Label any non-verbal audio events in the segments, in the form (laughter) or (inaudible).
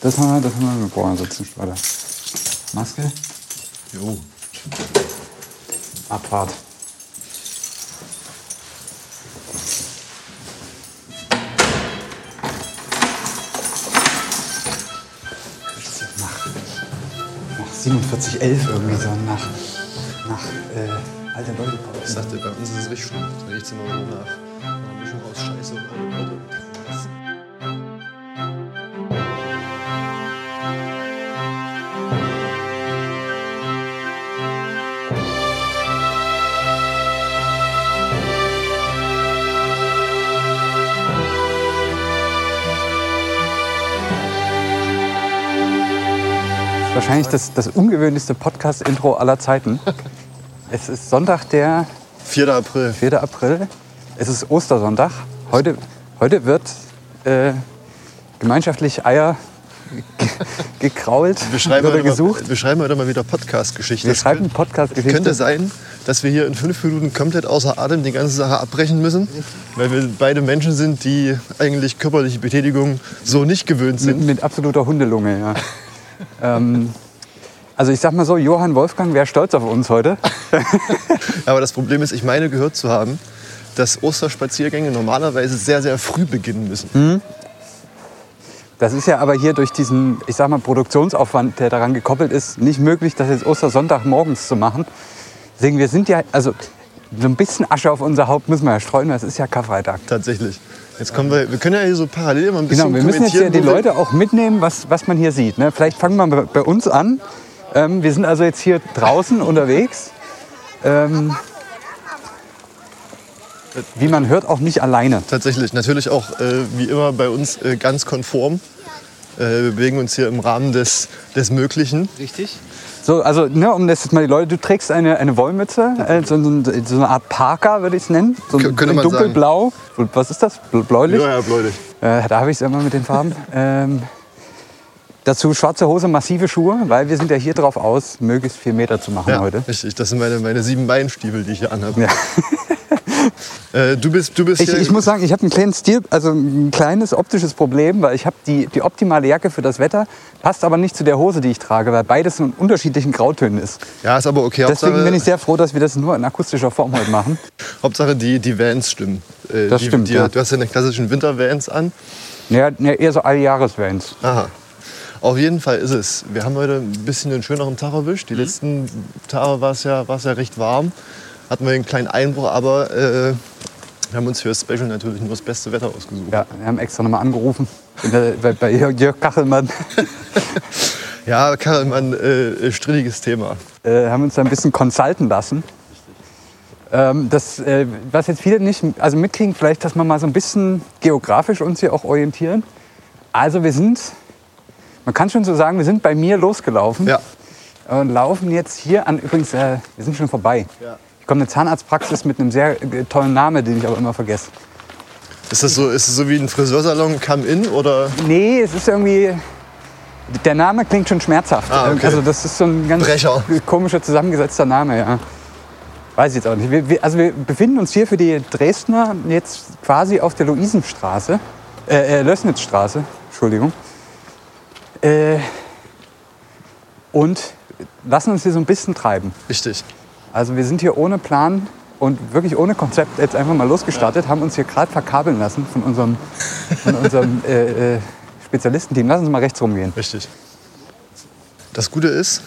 Das haben wir, das haben wir. Boah, sitzen weiter. Maske, Jo. Abfahrt. Nach, nach 4711 irgendwie so nach, nach äh, alte Leute Ich sagte, bei uns ist es richtig schlimm. Da riecht es immer nach, Wahrscheinlich das, das ungewöhnlichste Podcast-Intro aller Zeiten. (laughs) Es ist Sonntag, der 4. April. 4. April. Es ist Ostersonntag. Heute, heute wird äh, gemeinschaftlich Eier ge- gekrault oder heute mal, gesucht. wir schreiben heute mal wieder Podcast-Geschichte. Wir Es schreiben könnte- Podcast-Geschichte. Könnte sein, dass wir hier in fünf Minuten komplett außer Atem die ganze Sache abbrechen müssen, weil wir beide Menschen sind, die eigentlich körperliche Betätigung so nicht gewöhnt Mit, sind. mit absoluter Hundelunge, ja. (laughs) ähm, also ich sag mal so, Johann Wolfgang wäre stolz auf uns heute. (laughs) Aber das Problem ist, ich meine gehört zu haben, dass Osterspaziergänge normalerweise sehr, sehr früh beginnen müssen. Das ist ja aber hier durch diesen, ich sag mal, Produktionsaufwand, der daran gekoppelt ist, nicht möglich, das jetzt Ostersonntag morgens zu machen. Deswegen, wir sind ja, also so ein bisschen Asche auf unser Haupt müssen wir ja streuen, weil es ist ja Karfreitag. Tatsächlich. Jetzt kommen wir, wir können ja hier so parallel mal ein bisschen Genau, wir müssen jetzt ja die Leute auch mitnehmen, was, was man hier sieht. Ne? Vielleicht fangen wir bei- bei uns an. Ähm, wir sind also jetzt hier draußen (laughs) unterwegs. Ähm, wie man hört, auch nicht alleine. Tatsächlich, natürlich auch äh, wie immer bei uns äh, ganz konform. Äh, wir bewegen uns hier im Rahmen des, des Möglichen. Richtig. So, also ne, um das jetzt mal die Leute, du trägst eine, eine Wollmütze, äh, so, so, so eine Art Parker würde ich es nennen. So Kö- könnte man dunkelblau. Was ist das? Bl- Bläulich? Ja, ja, bläulich. Äh, da habe ich es immer mit den Farben. (laughs) ähm, dazu schwarze Hose, massive Schuhe, weil wir sind ja hier drauf aus, möglichst vier Meter zu machen Ja, heute. richtig. Das sind meine, meine sieben Beinstiefel, die ich hier anhabe. Ja. (laughs) (laughs) Äh, du bist, du bist Ich, ich muss sagen, ich habe ein kleines Stil, also ein kleines optisches Problem, weil ich habe die, die optimale Jacke für das Wetter, passt aber nicht zu der Hose, die ich trage, weil beides in unterschiedlichen Grautönen ist. Ja, ist aber okay. Deswegen Hauptsache, bin ich sehr froh, dass wir das nur in akustischer Form heute machen. (laughs) Hauptsache die, die Vans stimmen. Äh, Das die, stimmt, Die, ja. Du hast ja eine klassischen Wintervans an. Ja, ja, eher so Alljahresvans. Aha. Auf jeden Fall ist es. Wir haben heute ein bisschen einen schöneren Tag erwischt. Die Mhm. letzten Tage war es ja, war es ja recht warm. Hatten wir einen kleinen Einbruch, aber äh, wir haben uns für das Special natürlich nur das beste Wetter ausgesucht. Ja, wir haben extra nochmal angerufen der, bei, bei Jörg Kachelmann. (laughs) Ja, Karelmann, äh, strittiges Thema. äh, haben uns da ein bisschen consulten lassen. Ähm, das, äh, was jetzt viele nicht also mitkriegen, vielleicht, dass wir mal so ein bisschen geografisch uns hier auch orientieren. Also wir sind, man kann schon so sagen, wir sind bei mir losgelaufen Ja. und laufen jetzt hier an, übrigens, äh, wir sind schon vorbei. Ja. Ich komme eine Zahnarztpraxis mit einem sehr äh, tollen Namen, den ich aber immer vergesse. Ist das so, ist es so wie ein Friseursalon Come In oder? Nee, es ist irgendwie, der Name klingt schon schmerzhaft. Ah, okay. Also das ist so ein ganz Brecher. komischer zusammengesetzter Name, ja. Weiß ich jetzt auch nicht. Wir, wir, also wir befinden uns hier für die Dresdner jetzt quasi auf der Luisenstraße, äh, äh, Lößnitzstraße, Entschuldigung. Äh, und lassen uns hier so ein bisschen treiben. Richtig. Also wir sind hier ohne Plan und wirklich ohne Konzept jetzt einfach mal losgestartet, haben uns hier gerade verkabeln lassen von unserem, von unserem (laughs) äh, äh, Spezialistenteam. Lass uns mal rechts rumgehen. Richtig. Das Gute ist,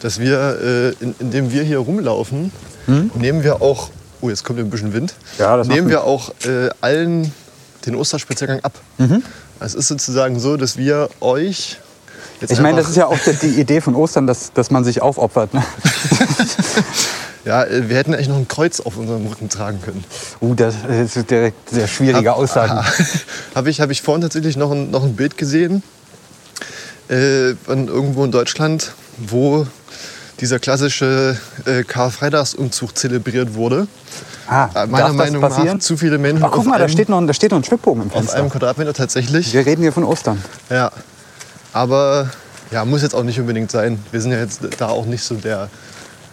dass wir, äh, in, indem wir hier rumlaufen, nehmen wir auch, oh jetzt kommt ein bisschen Wind, Hm? Ja, nehmen wir auch äh, allen den Osterspaziergang ab. Mhm. Es ist sozusagen so, dass wir euch jetzt Ich meine, das ist ja auch die, die Idee von Ostern, dass, dass man sich aufopfert. Ne? (laughs) (laughs) ja, äh, wir hätten eigentlich noch ein Kreuz auf unserem Rücken tragen können. Uh, das ist direkt sehr schwierige Aussagen. (laughs) Habe ich, hab ich vorhin tatsächlich noch ein, noch ein Bild gesehen, äh, von irgendwo in Deutschland, wo dieser klassische äh, Karfreitagsumzug zelebriert wurde. Ah, Äh, Meiner Meinung passieren? nach zu viele Menschen Ach, guck mal, da einem, steht, noch, da steht noch ein Schwibbogen im auf einem Fenster. Quadratmeter tatsächlich. Wir reden hier von Ostern. Ja. Aber ja, muss jetzt auch nicht unbedingt sein. Wir sind ja jetzt da auch nicht so der,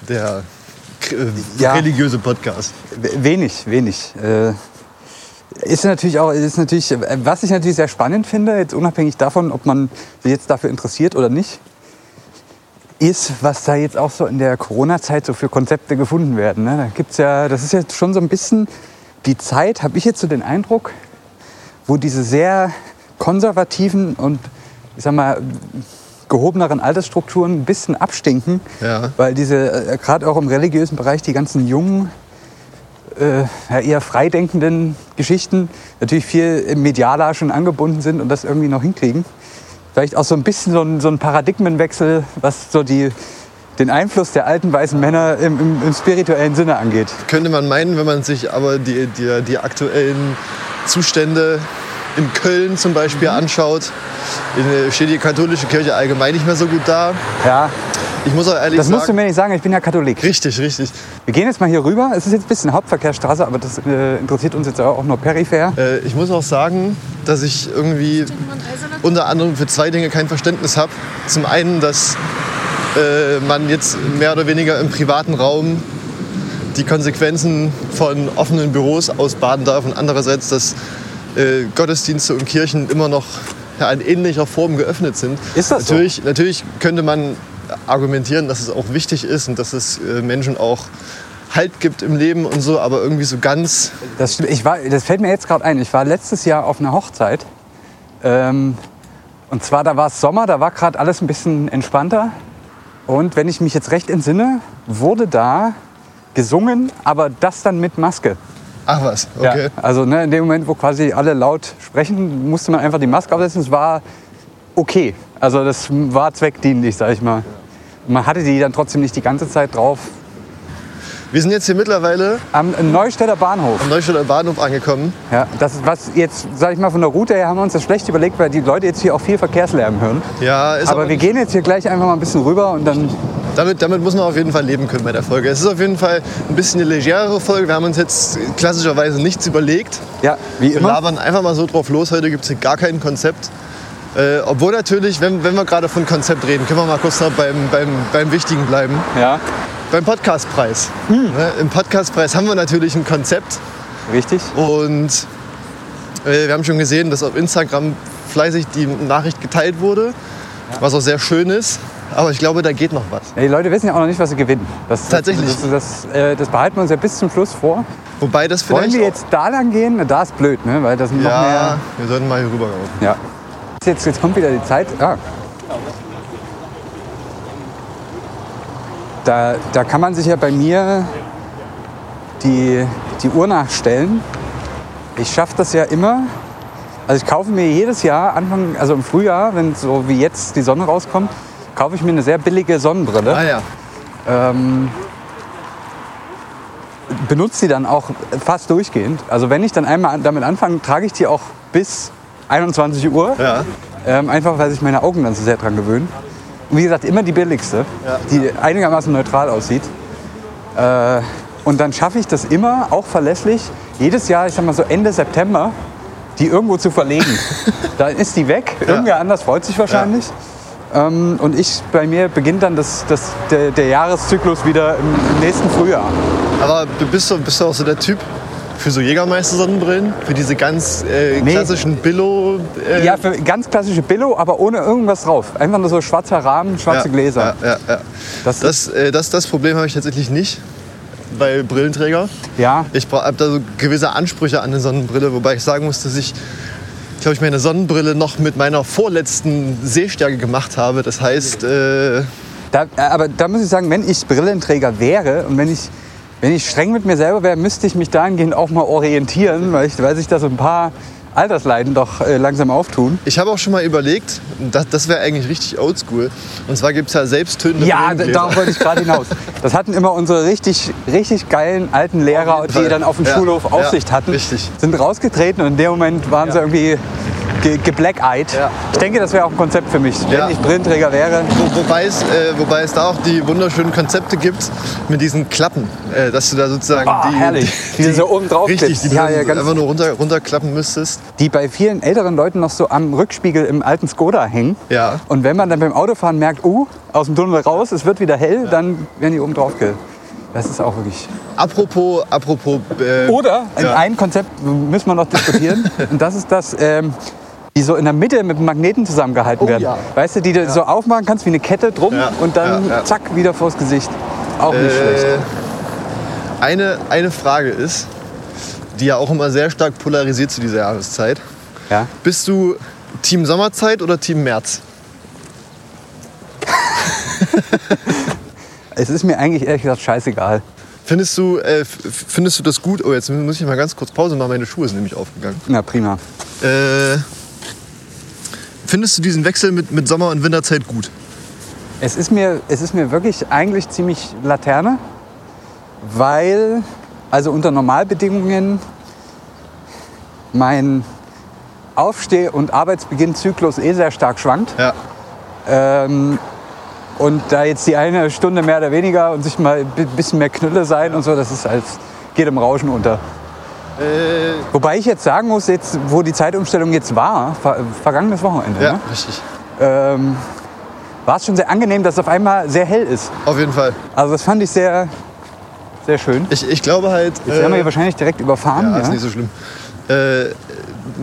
der äh, Ja. religiöse Podcast. Wenig, wenig. Äh, Ist natürlich auch, ist natürlich, was ich natürlich sehr spannend finde, jetzt unabhängig davon, ob man sich jetzt dafür interessiert oder nicht, ist, was da jetzt auch so in der Corona-Zeit so für Konzepte gefunden werden. Ne? Da gibt's ja, das ist jetzt schon so ein bisschen die Zeit, habe ich jetzt so den Eindruck, wo diese sehr konservativen und ich sag mal gehobeneren Altersstrukturen ein bisschen abstinken, Ja. weil diese äh, gerade auch im religiösen Bereich die ganzen jungen äh, eher freidenkenden Geschichten natürlich viel im medialer schon angebunden sind und das irgendwie noch hinkriegen. Vielleicht auch so ein bisschen so ein, so ein Paradigmenwechsel, was so die, den Einfluss der alten weißen Männer im, im, im spirituellen Sinne angeht. Könnte man meinen, wenn man sich aber die, die, die aktuellen Zustände in Köln zum Beispiel anschaut, in, steht die katholische Kirche allgemein nicht mehr so gut da. Ja, Ich muss auch ehrlich das musst du sagen. mir nicht sagen, ich bin ja Katholik. Richtig, richtig. Wir gehen jetzt mal hier rüber. Es ist jetzt ein bisschen Hauptverkehrsstraße, aber das äh, interessiert uns jetzt auch nur peripher. Äh, ich muss auch sagen, dass ich irgendwie unter anderem für zwei Dinge kein Verständnis habe. Zum einen, dass äh, man jetzt mehr oder weniger im privaten Raum die Konsequenzen von offenen Büros ausbaden darf und andererseits, dass äh, Gottesdienste und Kirchen immer noch in ähnlicher Form geöffnet sind. Ist das so? natürlich, natürlich könnte man argumentieren, dass es auch wichtig ist und dass es äh, Menschen auch Halt gibt im Leben und so, aber irgendwie so ganz Das, stimmt. ich war, das fällt mir jetzt gerade ein. Ich war letztes Jahr auf einer Hochzeit. Ähm, und zwar, da war es Sommer, da war gerade alles ein bisschen entspannter. Und wenn ich mich jetzt recht entsinne, wurde da gesungen, aber das dann mit Maske. Ach was, okay. Ja, also ne, in dem Moment, wo quasi alle laut sprechen, musste man einfach die Maske aufsetzen. Es war okay. Also das war zweckdienlich, sag ich mal. Man hatte die dann trotzdem nicht die ganze Zeit drauf. Wir sind jetzt hier mittlerweile Am Neustädter Bahnhof. am Neustädter Bahnhof angekommen. Ja, das ist was jetzt, sag ich mal, von der Route her haben wir uns das schlecht überlegt, weil die Leute jetzt hier auch viel Verkehrslärm hören. Ja, ist Aber wir gehen jetzt hier gleich einfach mal ein bisschen rüber und dann. Damit, damit muss man auf jeden Fall leben können bei der Folge. Es ist auf jeden Fall ein bisschen eine legerere Folge. Wir haben uns jetzt klassischerweise nichts überlegt. Ja, wie Wir immer. labern einfach mal so drauf los. Heute gibt es hier gar kein Konzept. Äh, obwohl natürlich, wenn, wenn wir gerade von Konzept reden, können wir mal kurz noch beim, beim, beim Wichtigen bleiben. Ja, Beim Podcastpreis. Hm. Ne, Im Podcastpreis haben wir natürlich ein Konzept. richtig. Und äh, wir haben schon gesehen, dass auf Instagram fleißig die Nachricht geteilt wurde, was auch sehr schön ist. Aber ich glaube, da geht noch was. Ja, die Leute wissen ja auch noch nicht, was sie gewinnen. Das, Tatsächlich. Das, das, äh, das behalten wir uns ja bis zum Schluss vor. Wobei das Wollen vielleicht wir jetzt da lang gehen? Na, Da ist blöd, ne? Weil das noch ja, mehr. wir sollten mal hier rübergehen. Ja. Jetzt, jetzt kommt wieder die Zeit. Ah. Da, da kann man sich ja bei mir die, die Uhr nachstellen. Ich schaffe das ja immer. Also ich kaufe mir jedes Jahr, Anfang, also im Frühjahr, wenn so wie jetzt die Sonne rauskommt, kaufe ich mir eine sehr billige Sonnenbrille. Ah ja, Ähm, benutze die dann auch fast durchgehend. Also wenn ich dann einmal damit anfange, trage ich die auch bis 21 Uhr. ja. Ähm, einfach weil sich meine Augen dann so sehr dran gewöhnen. Und wie gesagt, immer die billigste, Ja. die einigermaßen neutral aussieht. Äh, und dann schaffe ich das immer, auch verlässlich, jedes Jahr, ich sag mal so Ende September, die irgendwo zu verlegen. (laughs) dann ist die weg. Irgendwer anders freut sich wahrscheinlich. Ähm, und ich, bei mir beginnt dann das, das, der, der Jahreszyklus wieder im, nächsten Frühjahr. Aber du bist, du, bist du auch so der Typ für so Jägermeister-Sonnenbrillen? Für diese ganz äh, Nee. klassischen Billo... Äh, Ja, für ganz klassische Billo, aber ohne irgendwas drauf. Einfach nur so schwarzer Rahmen, schwarze ja, Gläser. Ja, ja, ja. Das, Das, äh, das, das Problem habe ich tatsächlich nicht bei Brillenträger. ja, Ich habe da so gewisse Ansprüche an eine Sonnenbrille, wobei ich sagen muss, dass ich, glaube ich, meine Sonnenbrille noch mit meiner vorletzten Sehstärke gemacht habe. Das heißt, äh, Da, aber da muss ich sagen, wenn ich Brillenträger wäre und wenn ich, wenn ich streng mit mir selber wäre, müsste ich mich dahingehend auch mal orientieren, weil, ich, weil sich da so ein paar Altersleiden doch äh, langsam auftun. ich habe auch schon mal überlegt, das, das wäre eigentlich richtig oldschool. Und zwar gibt es ja selbsttönende Ja, darauf wollte ich gerade hinaus. Das hatten immer unsere richtig, richtig geilen alten Lehrer, die dann auf dem Ja, Schulhof ja, Aufsicht hatten. richtig. Sind rausgetreten und in dem Moment waren sie irgendwie ge geblack-eyed. Ja. Ich denke, das wäre auch ein Konzept für mich, Ja. wenn ich Brillenträger wäre. Wo, wobei, es, äh, wobei es da auch die wunderschönen Konzepte gibt mit diesen Klappen, äh, dass du da sozusagen Ah, die, herrlich. Die du so oben drauf richtig, die du Ja, ja, ganz- einfach nur runter, runterklappen müsstest. die bei vielen älteren Leuten noch so am Rückspiegel im alten Skoda hängen. Ja. Und wenn man dann beim Autofahren merkt, uh, aus dem Tunnel raus, es wird wieder hell, dann werden die oben drauf ge Das ist auch wirklich. Apropos, apropos. Äh, Oder Ja. ein Konzept müssen wir noch diskutieren. (laughs) und das ist das, ähm, die so in der Mitte mit Magneten zusammengehalten Oh werden. ja. Weißt du, die du so aufmachen kannst wie eine Kette drum Ja, und dann ja, ja. zack wieder vors Gesicht. Auch nicht schlecht. äh, eine, eine Frage ist, die ja auch immer sehr stark polarisiert zu dieser Jahreszeit. Ja. Bist du Team Sommerzeit oder Team März? (laughs) Es ist mir eigentlich ehrlich gesagt scheißegal. Findest du, äh, findest du das gut? Oh, jetzt muss ich mal ganz kurz Pause machen. Meine Schuhe sind nämlich aufgegangen. Na prima. Äh, findest du diesen Wechsel mit, mit Sommer- und Winterzeit gut? Es ist, mir, es ist mir wirklich eigentlich ziemlich Laterne, weil also unter Normalbedingungen mein Aufsteh- und Arbeitsbeginnzyklus eh sehr stark schwankt. Ja. Ähm, und da jetzt die eine Stunde mehr oder weniger und sich mal ein bisschen mehr Knülle sein und so, das ist als geht im Rauschen unter. Äh, Wobei ich jetzt sagen muss, jetzt, wo die Zeitumstellung jetzt war, ver vergangenes Wochenende, ja, ne? richtig. ähm, war es schon sehr angenehm, dass es auf einmal sehr hell ist. Auf jeden Fall. Also das fand ich sehr, sehr schön. Ich, ich glaube halt. Jetzt werden wir hier wahrscheinlich direkt überfahren. ja, Ja, ist nicht so schlimm. Äh,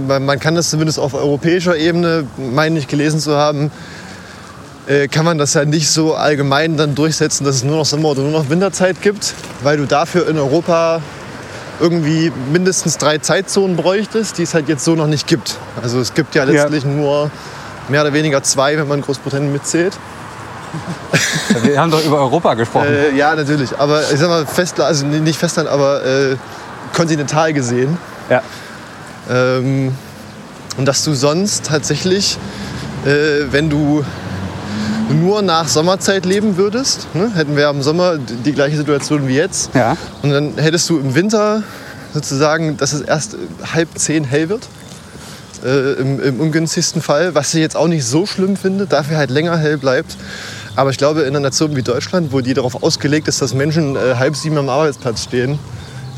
man, man kann das zumindest auf europäischer Ebene, meine ich gelesen zu haben, äh, kann man das ja nicht so allgemein dann durchsetzen, dass es nur noch Sommer- oder nur noch Winterzeit gibt, weil du dafür in Europa irgendwie mindestens drei Zeitzonen bräuchtest, die es halt jetzt so noch nicht gibt. Also es gibt ja letztlich nur mehr oder weniger zwei, wenn man Großbritannien mitzählt. Wir haben doch über Europa gesprochen. Äh, ja, natürlich. Aber ich sag mal, Festland, also nicht Festland, aber äh, kontinental gesehen. ja. Ähm, und dass du sonst tatsächlich, äh, wenn du nur nach Sommerzeit leben würdest, ne, hätten wir im Sommer die gleiche Situation wie jetzt. Ja. Und dann hättest du im Winter sozusagen, dass es erst halb zehn hell wird. Äh, im, Im ungünstigsten Fall, was ich jetzt auch nicht so schlimm finde, dafür halt länger hell bleibt. Aber ich glaube, in einer Nation wie Deutschland, wo die darauf ausgelegt ist, dass Menschen äh, halb sieben am Arbeitsplatz stehen,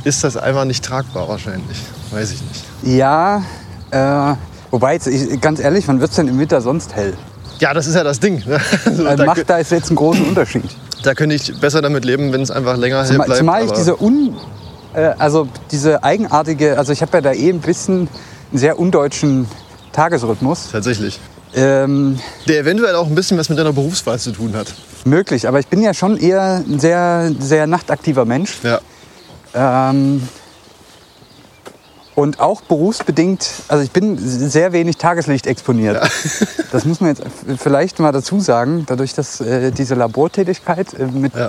ist das einfach nicht tragbar wahrscheinlich. Weiß ich nicht. Ja, äh, wobei, jetzt, ich, ganz ehrlich, wann wird es denn im Winter sonst hell? Ja, das ist ja das Ding. ne? (laughs) Also, da, macht da ist jetzt einen großen Unterschied. da könnte ich besser damit leben, wenn es einfach länger Zumal, bleibt. zumal ich diese un, äh, also diese eigenartige, also ich habe ja da eh ein bisschen einen sehr undeutschen Tagesrhythmus. Tatsächlich. Ähm, Der eventuell auch ein bisschen was mit deiner Berufswahl zu tun hat. möglich, aber ich bin ja schon eher ein sehr, sehr nachtaktiver Mensch. Ja. Ähm, und auch berufsbedingt, also ich bin sehr wenig Tageslicht exponiert. (laughs) Das muss man jetzt vielleicht mal dazu sagen, dadurch, dass äh, diese Labortätigkeit äh, mit, Ja.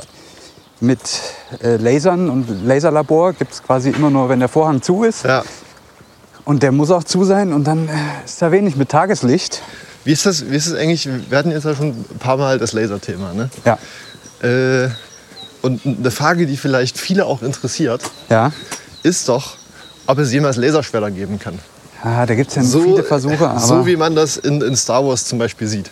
mit äh, Lasern und Laserlabor gibt es quasi immer nur, wenn der Vorhang zu ist. ja. Und der muss auch zu sein und dann äh, ist da wenig mit Tageslicht. Wie ist, das, wie ist das eigentlich? Wir hatten jetzt ja schon ein paar Mal das Laserthema. Ne? Ja. Äh, und eine Frage, die vielleicht viele auch interessiert, Ja. ist doch, ob es jemals Laserschwerter geben kann. Ah, da gibt es ja viele Versuche, aber so wie man das in, in Star Wars zum Beispiel sieht.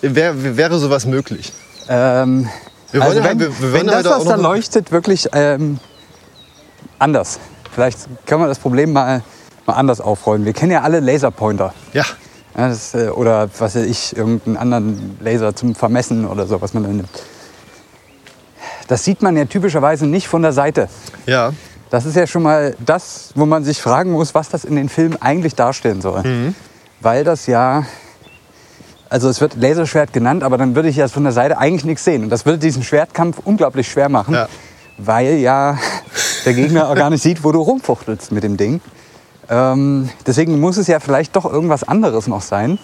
Wär, wäre sowas möglich? ähm, Wir wollen also wenn, wir- wir wollen wenn das, heute was da leuchtet, wirklich ähm, anders. Vielleicht können wir das Problem mal, mal anders aufrollen. Wir kennen ja alle Laserpointer. Ja. Ja, das, äh, oder was weiß ich, irgendeinen anderen Laser zum Vermessen oder so, was man da nimmt. Das sieht man ja typischerweise nicht von der Seite. Ja. Das ist ja schon mal das, wo man sich fragen muss, was das in den Filmen eigentlich darstellen soll. Mhm. Weil das ja, also es wird Laserschwert genannt, aber dann würde ich ja von der Seite eigentlich nichts sehen. Und das würde diesen Schwertkampf unglaublich schwer machen, Ja. weil ja der Gegner auch gar nicht sieht, wo du rumfuchtelst mit dem Ding. Ähm, deswegen muss es ja vielleicht doch irgendwas anderes noch sein.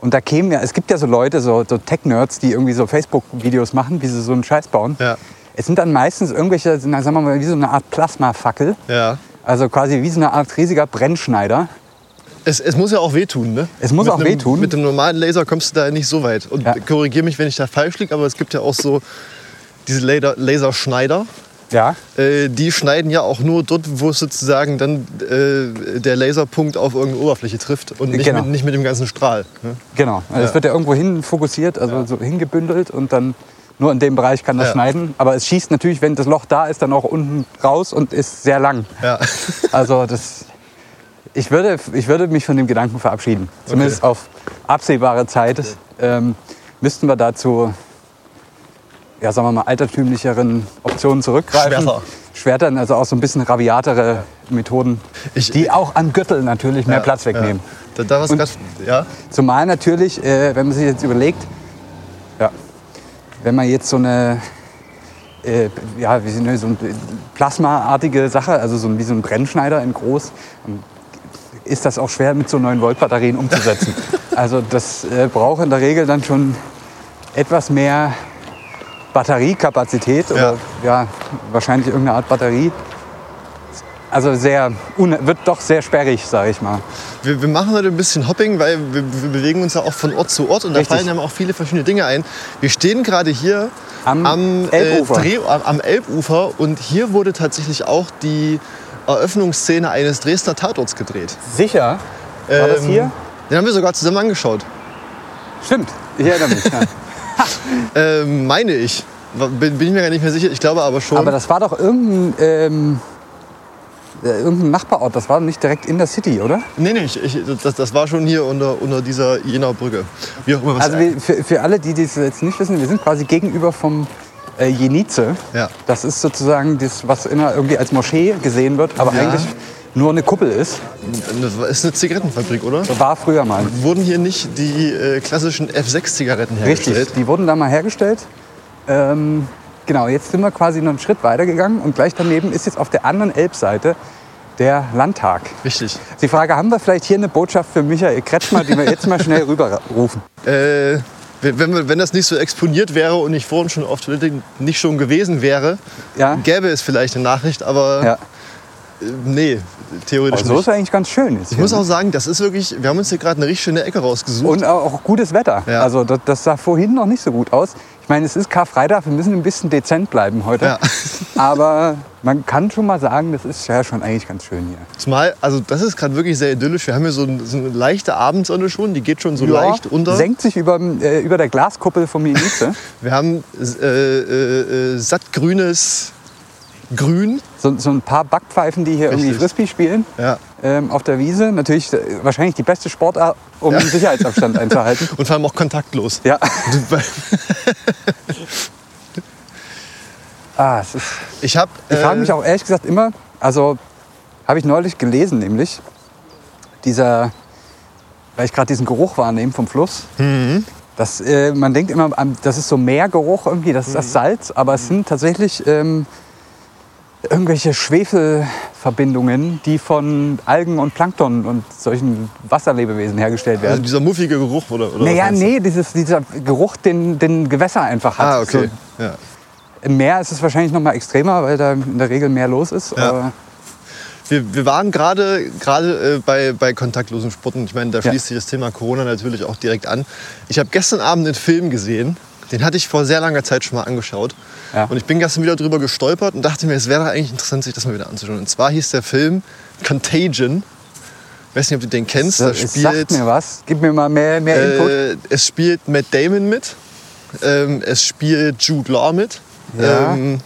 Und da kämen ja, es gibt ja so Leute, so, so Tech-Nerds, die irgendwie so Facebook-Videos machen, wie sie so einen Scheiß bauen. Ja. Es sind dann meistens irgendwelche, na, sagen wir mal, wie so eine Art Plasmafackel. Ja. Also quasi wie so eine Art riesiger Brennschneider. Es, es muss ja auch wehtun, ne? Es muss mit auch einem, wehtun. Mit dem normalen Laser kommst du da nicht so weit. Und Ja. korrigiere mich, wenn ich da falsch liege, aber es gibt ja auch so diese Laser, Laserschneider. Ja. Äh, die schneiden ja auch nur dort, wo es sozusagen dann äh, der Laserpunkt auf irgendeine Oberfläche trifft und nicht, Genau. mit, nicht mit dem ganzen Strahl. Ne? Genau. Also Ja. Es wird ja irgendwo hin fokussiert, also so hingebündelt und dann nur in dem Bereich kann das Ja. schneiden. Aber es schießt natürlich, wenn das Loch da ist, dann auch unten raus und ist sehr lang. Ja. (laughs) Also das, ich, würde, ich würde mich von dem Gedanken verabschieden. Zumindest auf absehbare Zeit ähm, müssten wir dazu ja, sagen wir mal, altertümlicheren Optionen zurückgreifen. Schwerter. Schwertern, also auch so ein bisschen rabiatere Methoden, Ich- die auch am Gürtel natürlich mehr Ja, Platz wegnehmen. Ja. Da, da was Und- grad, ja. Zumal natürlich, äh, wenn man sich jetzt überlegt, ja, wenn man jetzt so eine, äh, ja, wie so eine, so eine plasmaartige Sache, also so wie so ein Brennschneider in groß, ist das auch schwer mit so 9 Volt Batterien umzusetzen. (laughs) also das äh, braucht in der Regel dann schon etwas mehr Batteriekapazität oder ja, wahrscheinlich irgendeine Art Batterie. Also sehr, wird doch sehr sperrig, sage ich mal. Wir, wir machen heute ein bisschen Hopping, weil wir, wir bewegen uns ja auch von Ort zu Ort und da Richtig. fallen einem auch viele verschiedene Dinge ein. Wir stehen gerade hier Am Elbufer. Äh, Dreh, am, am Elbufer und hier wurde tatsächlich auch die Eröffnungsszene eines Dresdner Tatorts gedreht. Sicher? War das Ähm, hier? Den haben wir sogar zusammen angeschaut. Stimmt, ich erinnere mich. Ja. (laughs) (laughs) Ähm, meine ich. Bin, bin ich mir gar nicht mehr sicher. Ich glaube aber schon. Aber das war doch irgendein, ähm, äh, irgendein Nachbarort. Das war nicht direkt in der City, oder? nee, nee, ich, ich, das, das war schon hier unter, unter dieser Jenaer Brücke. Wie auch immer. Was Also wir, für, für alle, die das jetzt nicht wissen, wir sind quasi gegenüber vom äh, Jenize. Ja. Das ist sozusagen das, was immer irgendwie als Moschee gesehen wird, aber Ja. eigentlich nur eine Kuppel ist. das ist eine Zigarettenfabrik, oder? War früher mal. Wurden hier nicht die äh, klassischen F6-Zigaretten hergestellt? Richtig, die wurden da mal hergestellt. Ähm, genau, jetzt sind wir quasi noch einen Schritt weiter gegangen und gleich daneben ist jetzt auf der anderen Elbseite der Landtag. Richtig. Die Frage, haben wir vielleicht hier eine Botschaft für Michael Kretschmer, die wir jetzt mal schnell rüberrufen? (laughs) Äh, wenn, wenn, das nicht so exponiert wäre und ich vorhin schon auf Toilette nicht schon gewesen wäre, Ja. gäbe es vielleicht eine Nachricht, aber Ja. äh, nee, theoretisch Aber so ist nicht. eigentlich ganz schön jetzt Ich muss ne? auch sagen, das ist wirklich, wir haben uns hier gerade eine richtig schöne Ecke rausgesucht. Und auch gutes Wetter. Ja. Also das, das sah vorhin noch nicht so gut aus. Ich meine, es ist Karfreitag, wir müssen ein bisschen dezent bleiben heute. Ja. (laughs) Aber man kann schon mal sagen, das ist ja schon eigentlich ganz schön hier. Zumal, also das ist gerade wirklich sehr idyllisch. Wir haben hier so, ein, so eine leichte Abendsonne schon, die geht schon so Ja, leicht unter. Senkt sich über, äh, über der Glaskuppel vom Jenice. (laughs) Wir haben äh, äh, äh, sattgrünes Grün. so, so ein paar Backpfeifen, die hier irgendwie Richtig. Frisbee spielen. Ja. Ähm, auf der Wiese. Natürlich äh, wahrscheinlich die beste Sportart, um Sicherheitsabstand (laughs) einzuhalten. Und vor allem auch kontaktlos. Ja. (laughs) Ah, es ist, Ich habe. ich frage mich auch ehrlich gesagt immer, also habe ich neulich gelesen, nämlich dieser, weil ich gerade diesen Geruch wahrnehme vom Fluss. Das, äh, man denkt immer, das ist so Meergeruch irgendwie, das ist das Salz, aber es sind tatsächlich ähm, irgendwelche Schwefelverbindungen, die von Algen und Plankton und solchen Wasserlebewesen hergestellt Also werden. dieser muffige Geruch, oder? oder naja, nee, dieses, dieser Geruch, den, den Gewässer einfach hat. Ah, okay. So, Ja. Im Meer ist es wahrscheinlich noch mal extremer, weil da in der Regel mehr los ist. Ja. Wir, wir waren gerade gerade äh, bei, bei kontaktlosen Sporten. Ich meine, da Ja. schließt sich das Thema Corona natürlich auch direkt an. Ich habe gestern Abend einen Film gesehen. Den hatte ich vor sehr langer Zeit schon mal angeschaut. Ja. Und ich bin gestern wieder drüber gestolpert und dachte mir, es wäre eigentlich interessant, sich das mal wieder anzuschauen. Und zwar hieß der Film Contagion. Ich weiß nicht, ob du den kennst. Da es sagt spielt, mir was. Gib mir mal mehr, mehr Input. äh, es spielt Matt Damon mit. Ähm, es spielt Jude Law mit. Ja. Ähm,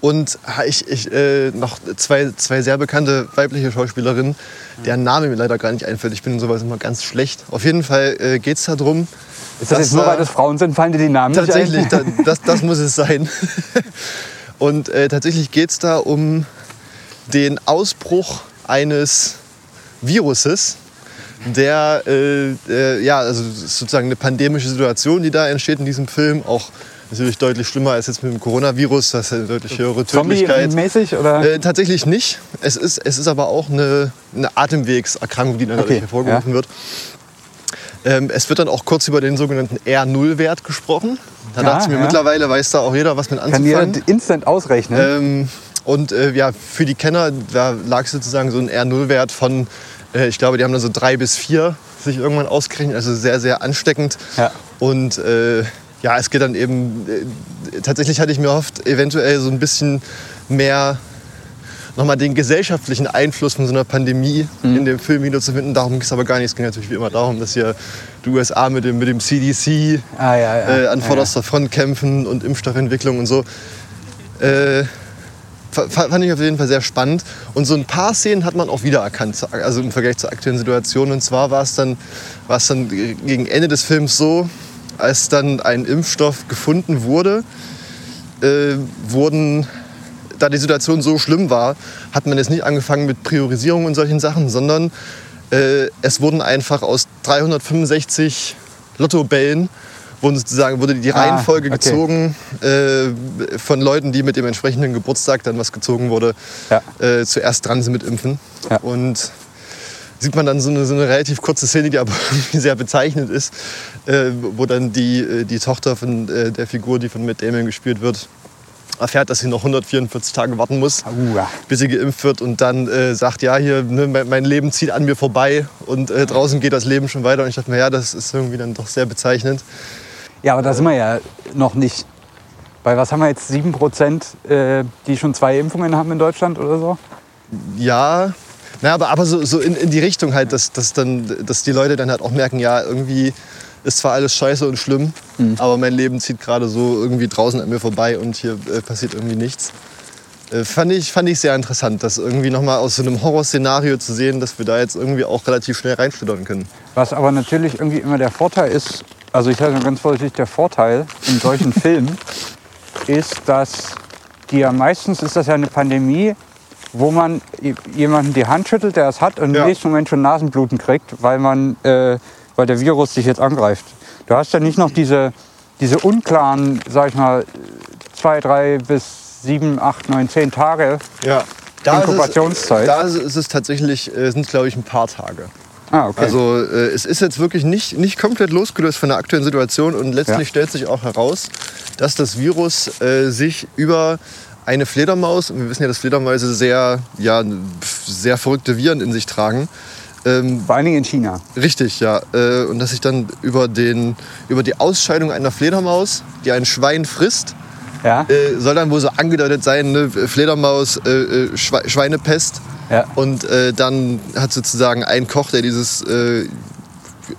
und ich, ich, äh, noch zwei, zwei sehr bekannte weibliche Schauspielerinnen, deren Name mir leider gar nicht einfällt. Ich bin in sowas immer ganz schlecht. Auf jeden Fall äh, geht es darum. Ist das dass jetzt nur, weil das Frauen sind, fallen dir die Namen Tatsächlich, nicht ein? da, das, das muss es sein. (laughs) Und äh, tatsächlich geht es da um den Ausbruch eines Viruses, der, äh, äh, ja, also sozusagen eine pandemische Situation, die da entsteht in diesem Film. Auch natürlich deutlich schlimmer als jetzt mit dem Coronavirus, das ist eine deutlich höhere Tödlichkeit. Zombie-mäßig oder? Äh, tatsächlich nicht. Es ist, es ist aber auch eine, eine Atemwegserkrankung, die dann dadurch Okay, hervorgerufen wird. Ähm, es wird dann auch kurz über den sogenannten R0-Wert gesprochen. Da Ja, dachte ich mir, ja. mittlerweile weiß da auch jeder, was mit Kann jeder anzufangen. instant ausrechnen. Ähm, und äh, ja, für die Kenner, da lag sozusagen so ein R0-Wert von, äh, ich glaube, die haben dann so drei bis vier sich irgendwann ausgerechnet. Also sehr, sehr ansteckend. Ja. Und äh, ja, es geht dann eben, äh, tatsächlich hatte ich mir oft eventuell so ein bisschen mehr nochmal den gesellschaftlichen Einfluss von so einer Pandemie Mhm. in dem Film wiederzufinden. Darum ging es aber gar nicht. Es ging natürlich wie immer darum, dass hier die USA mit dem, mit dem CDC Ah, ja, ja. äh, an Ja, vorderster Front kämpfen und Impfstoffentwicklung und so. Äh, fa- fand ich auf jeden Fall sehr spannend. Und so ein paar Szenen hat man auch wiedererkannt, also im Vergleich zur aktuellen Situation. Und zwar war es dann, war es dann gegen Ende des Films so, als dann ein Impfstoff gefunden wurde, äh, wurden, da die Situation so schlimm war, hat man jetzt nicht angefangen mit Priorisierung und solchen Sachen, sondern äh, es wurden einfach aus 365 Lottobällen wurden sozusagen, wurde die Ah, Reihenfolge okay. gezogen äh, von Leuten, die mit dem entsprechenden Geburtstag dann was gezogen wurde, Ja. äh, zuerst dran sind mit Impfen. Ja. Und sieht man dann so eine, so eine relativ kurze Szene, die aber (laughs) sehr bezeichnend ist, äh, wo dann die, äh, die Tochter von äh, der Figur, die von Matt Damon gespielt wird, erfährt, dass sie noch 144 Tage warten muss, Aua. bis sie geimpft wird und dann äh, sagt, ja, hier, ne, mein, mein Leben zieht an mir vorbei und äh, draußen geht das Leben schon weiter. Und ich dachte mir, ja, das ist irgendwie dann doch sehr bezeichnend. Ja, aber da sind wir ja noch nicht. Weil was haben wir jetzt? 7 Prozent, äh, die schon zwei Impfungen haben in Deutschland oder so? Ja, na, aber, aber so, so in, in die Richtung halt, dass, dass, dann, dass die Leute dann halt auch merken, ja, irgendwie ist zwar alles scheiße und schlimm, aber mein Leben zieht gerade so irgendwie draußen an mir vorbei und hier äh, passiert irgendwie nichts. Äh, fand, ich, fand ich sehr interessant, das irgendwie nochmal aus so einem Horrorszenario zu sehen, dass wir da jetzt irgendwie auch relativ schnell reinschlittern können. Was aber natürlich irgendwie immer der Vorteil ist, also ich sage mal ganz vorsichtig, der Vorteil in solchen (laughs) Filmen ist, dass die ja meistens ist das ja eine Pandemie, wo man jemanden die Hand schüttelt, der es hat und Ja. im nächsten Moment schon Nasenbluten kriegt, weil man, äh, weil der Virus dich jetzt angreift. Du hast ja nicht noch diese, diese unklaren, sag ich mal, zwei, drei bis sieben, acht, neun, zehn Tage. Ja. Inkubationszeit? Da ist, es- ist es tatsächlich, äh, sind glaube ich ein paar Tage. Ah, okay. Also äh, es ist jetzt wirklich nicht, nicht komplett losgelöst von der aktuellen Situation und letztlich Ja. stellt sich auch heraus, dass das Virus äh, sich über eine Fledermaus, und wir wissen ja, dass Fledermäuse sehr, ja, sehr verrückte Viren in sich tragen, ähm, Vor allen Dingen in China. Richtig, ja. Äh, und dass sich dann über, den, über die Ausscheidung einer Fledermaus, die ein Schwein frisst, Ja? äh, soll dann wohl so angedeutet sein, ne? Fledermaus, äh, äh, Schwe Schweinepest. Ja. Und äh, dann hat sozusagen ein Koch, der dieses,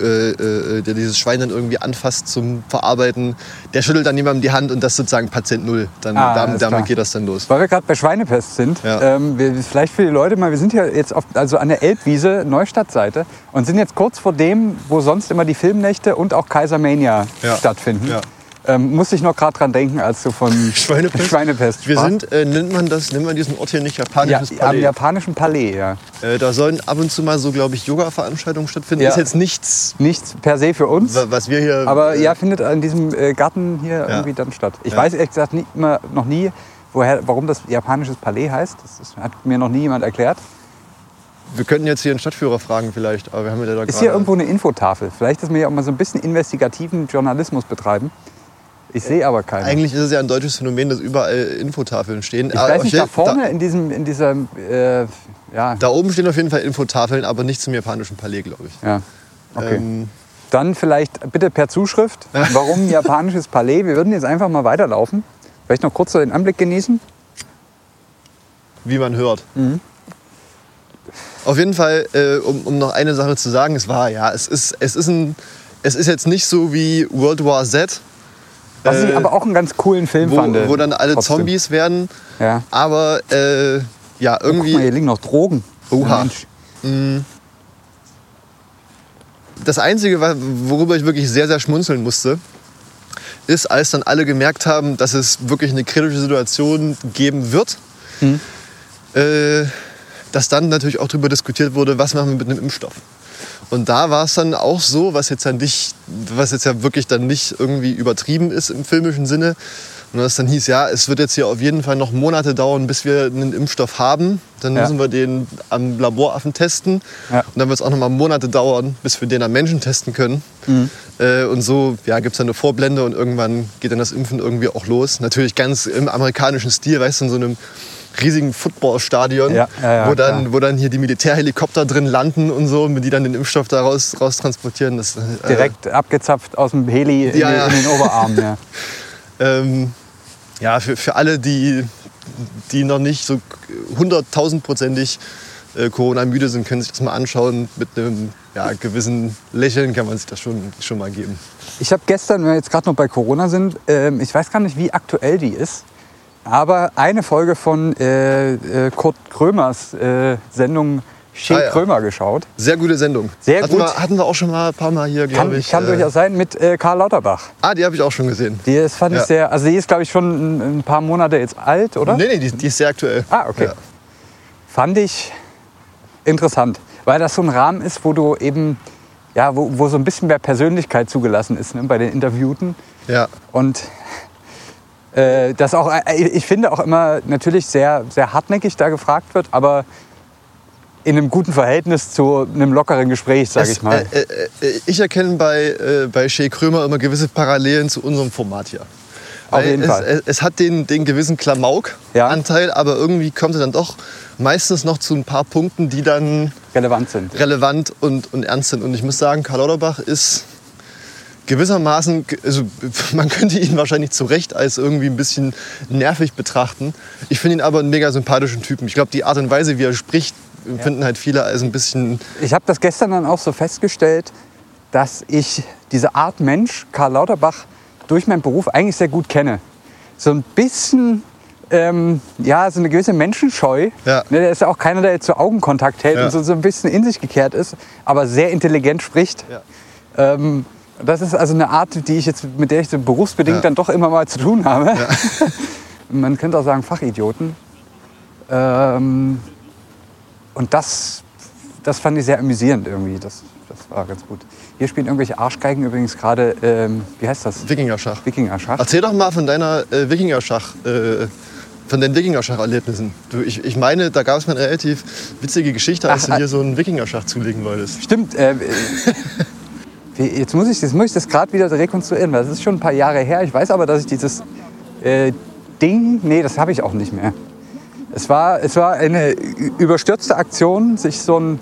äh, äh, äh, der dieses Schwein dann irgendwie anfasst zum Verarbeiten, der schüttelt dann jemandem die Hand und das ist sozusagen Patient Null. Dann, Ah, damit, damit geht das dann los. Weil wir gerade bei Schweinepest sind, Ja. ähm, wir, vielleicht für die Leute mal, wir sind hier jetzt auf, also an der Elbwiese, Neustadtseite und sind jetzt kurz vor dem, wo sonst immer die Filmnächte und auch Kaisermania Ja. stattfinden. Ja. Ähm, musste ich noch gerade dran denken, als du von (laughs) Schweinepest? Schweinepest Wir sind, äh, nennt man das, nennt man diesen Ort hier nicht ja, japanisches am Palais? japanischen Palais, ja. Äh, da sollen ab und zu mal so, glaube ich, Yoga-Veranstaltungen stattfinden. Ja. Ist jetzt nichts, Nichts per se für uns, wa- was wir hier. aber äh, ja, findet an diesem äh, Garten hier irgendwie dann statt. Ich Ja. weiß ehrlich gesagt nie, immer, noch nie, woher, warum das japanisches Palais heißt. Das ist, hat mir noch nie jemand erklärt. Wir könnten jetzt hier einen Stadtführer fragen vielleicht, aber wir haben ja da Ist hier irgendwo eine Infotafel? Vielleicht, dass wir ja auch mal so ein bisschen investigativen Journalismus betreiben. Ich sehe aber keine. Eigentlich ist es ja ein deutsches Phänomen, dass überall Infotafeln stehen. ich Aber weiß nicht, da vorne in diesem, in dieser, äh, ja, Da, oben stehen auf jeden Fall Infotafeln, aber nicht zum japanischen Palais, glaube ich. ja, okay. Ähm, Dann vielleicht bitte per Zuschrift, (laughs) warum japanisches Palais? Wir würden jetzt einfach mal weiterlaufen. Vielleicht noch kurz so den Anblick genießen. wie man hört. Mhm. Auf jeden Fall, äh, um, um noch eine Sache zu sagen, es war, ja, es ist, es ist, ein, es ist jetzt nicht so wie World War Z, Was ich Äh, aber auch einen ganz coolen Film wo, fand. wo dann alle trotzdem. Zombies werden. Ja. Aber äh, ja, Guck mal, hier irgendwie liegen noch Drogen. Oha. Mensch. das Einzige, worüber ich wirklich sehr, sehr schmunzeln musste, ist, als dann alle gemerkt haben, dass es wirklich eine kritische Situation geben wird, Mhm. äh, dass dann natürlich auch darüber diskutiert wurde, was machen wir mit einem Impfstoff. Und da war es dann auch so, was jetzt, dann nicht, was jetzt ja wirklich dann nicht irgendwie übertrieben ist im filmischen Sinne, und das dann hieß, ja, es wird jetzt hier auf jeden Fall noch Monate dauern, bis wir einen Impfstoff haben. Dann Ja. müssen wir den am Laboraffen testen. Ja. Und dann wird es auch noch mal Monate dauern, bis wir den am Menschen testen können. Mhm. Äh, und so ja, gibt es dann eine Vorblende und irgendwann geht dann das Impfen irgendwie auch los. Natürlich ganz im amerikanischen Stil, weißt du, in so einem riesigen Footballstadion, Ja, ja, ja, wo, dann, klar. wo dann hier die Militärhelikopter drin landen und so, mit die dann den Impfstoff da raus, transportieren. Das, äh, Direkt abgezapft aus dem Heli in, in den Oberarm. Ja. (laughs) Ähm, ja, für, für alle, die, die noch nicht so hunderttausendprozentig äh, Corona-müde sind, können sich das mal anschauen. Mit einem ja, gewissen Lächeln kann man sich das schon, schon mal geben. Ich habe gestern, wenn wir jetzt gerade noch bei Corona sind, ähm, ich weiß gar nicht, wie aktuell die ist, aber eine Folge von äh, äh, Kurt Krömers äh, Sendung Shea Ah, ja. Krömer geschaut. Sehr gute Sendung. Sehr hatten gut. Wir, hatten wir auch schon mal ein paar Mal hier, glaube ich. kann äh, durchaus sein mit äh, Karl Lauterbach. Ah, die habe ich auch schon gesehen. Die ist, fand Ja. ich sehr, also die ist glaube ich schon ein, ein paar Monate jetzt alt, oder? Nee, nee, die, die ist sehr aktuell. Ah, okay. Ja. Fand ich interessant, weil das so ein Rahmen ist, wo du eben, ja, wo, wo so ein bisschen mehr Persönlichkeit zugelassen ist ne, bei den Interviewten. Ja. Und das auch, äh, ich finde auch immer natürlich sehr, sehr hartnäckig da gefragt wird, aber in einem guten Verhältnis zu einem lockeren Gespräch, sage ich mal. Äh, äh, äh, ich erkenne bei, äh, bei Shea Krömer immer gewisse Parallelen zu unserem Format hier. Auf jeden es, Fall. Es, es hat den, den gewissen Ja. Klamauk-Anteil, aber irgendwie kommt er dann doch meistens noch zu ein paar Punkten, die dann relevant sind. relevant und, und ernst sind. Und ich muss sagen, Karl Lauterbach ist gewissermaßen, also (laughs) man könnte ihn wahrscheinlich zu Recht als irgendwie ein bisschen nervig betrachten. Ich finde ihn aber einen mega sympathischen Typen. Ich glaube, die Art und Weise, wie er spricht, empfinden halt viele als ein bisschen Ich habe das gestern dann auch so festgestellt, dass ich diese Art Mensch, Karl Lauterbach, durch meinen Beruf eigentlich sehr gut kenne. So ein bisschen, ähm, ja, so eine gewisse Menschenscheu. Ja. Ne, der ist ja auch keiner, der jetzt so Augenkontakt hält Ja. und so, so ein bisschen in sich gekehrt ist, aber sehr intelligent spricht. Ja. Ähm, das ist also eine Art, die ich jetzt, mit der ich so berufsbedingt Ja. dann doch immer mal zu tun habe. (laughs) Man könnte auch sagen Fachidioten. Ähm, und das, das fand ich sehr amüsierend irgendwie. Das, das war ganz gut. Hier spielen irgendwelche Arschgeigen übrigens gerade, ähm, wie heißt das? Wikingerschach. Wikinger-Schach. Erzähl doch mal von deiner äh, Wikingerschach, äh, von den Wikingerschach-Erlebnissen. Ich, ich meine, da gab es mal eine relativ witzige Geschichte, als Ach, du ah. hier so einen Wikingerschach zulegen wolltest. Stimmt. Äh, (laughs) jetzt muss ich, jetzt muss ich das gerade wieder rekonstruieren, weil das ist schon ein paar Jahre her. Ich weiß aber, dass ich dieses äh, Ding, nee, das habe ich auch nicht mehr. Es war, es war eine überstürzte Aktion, sich so ein,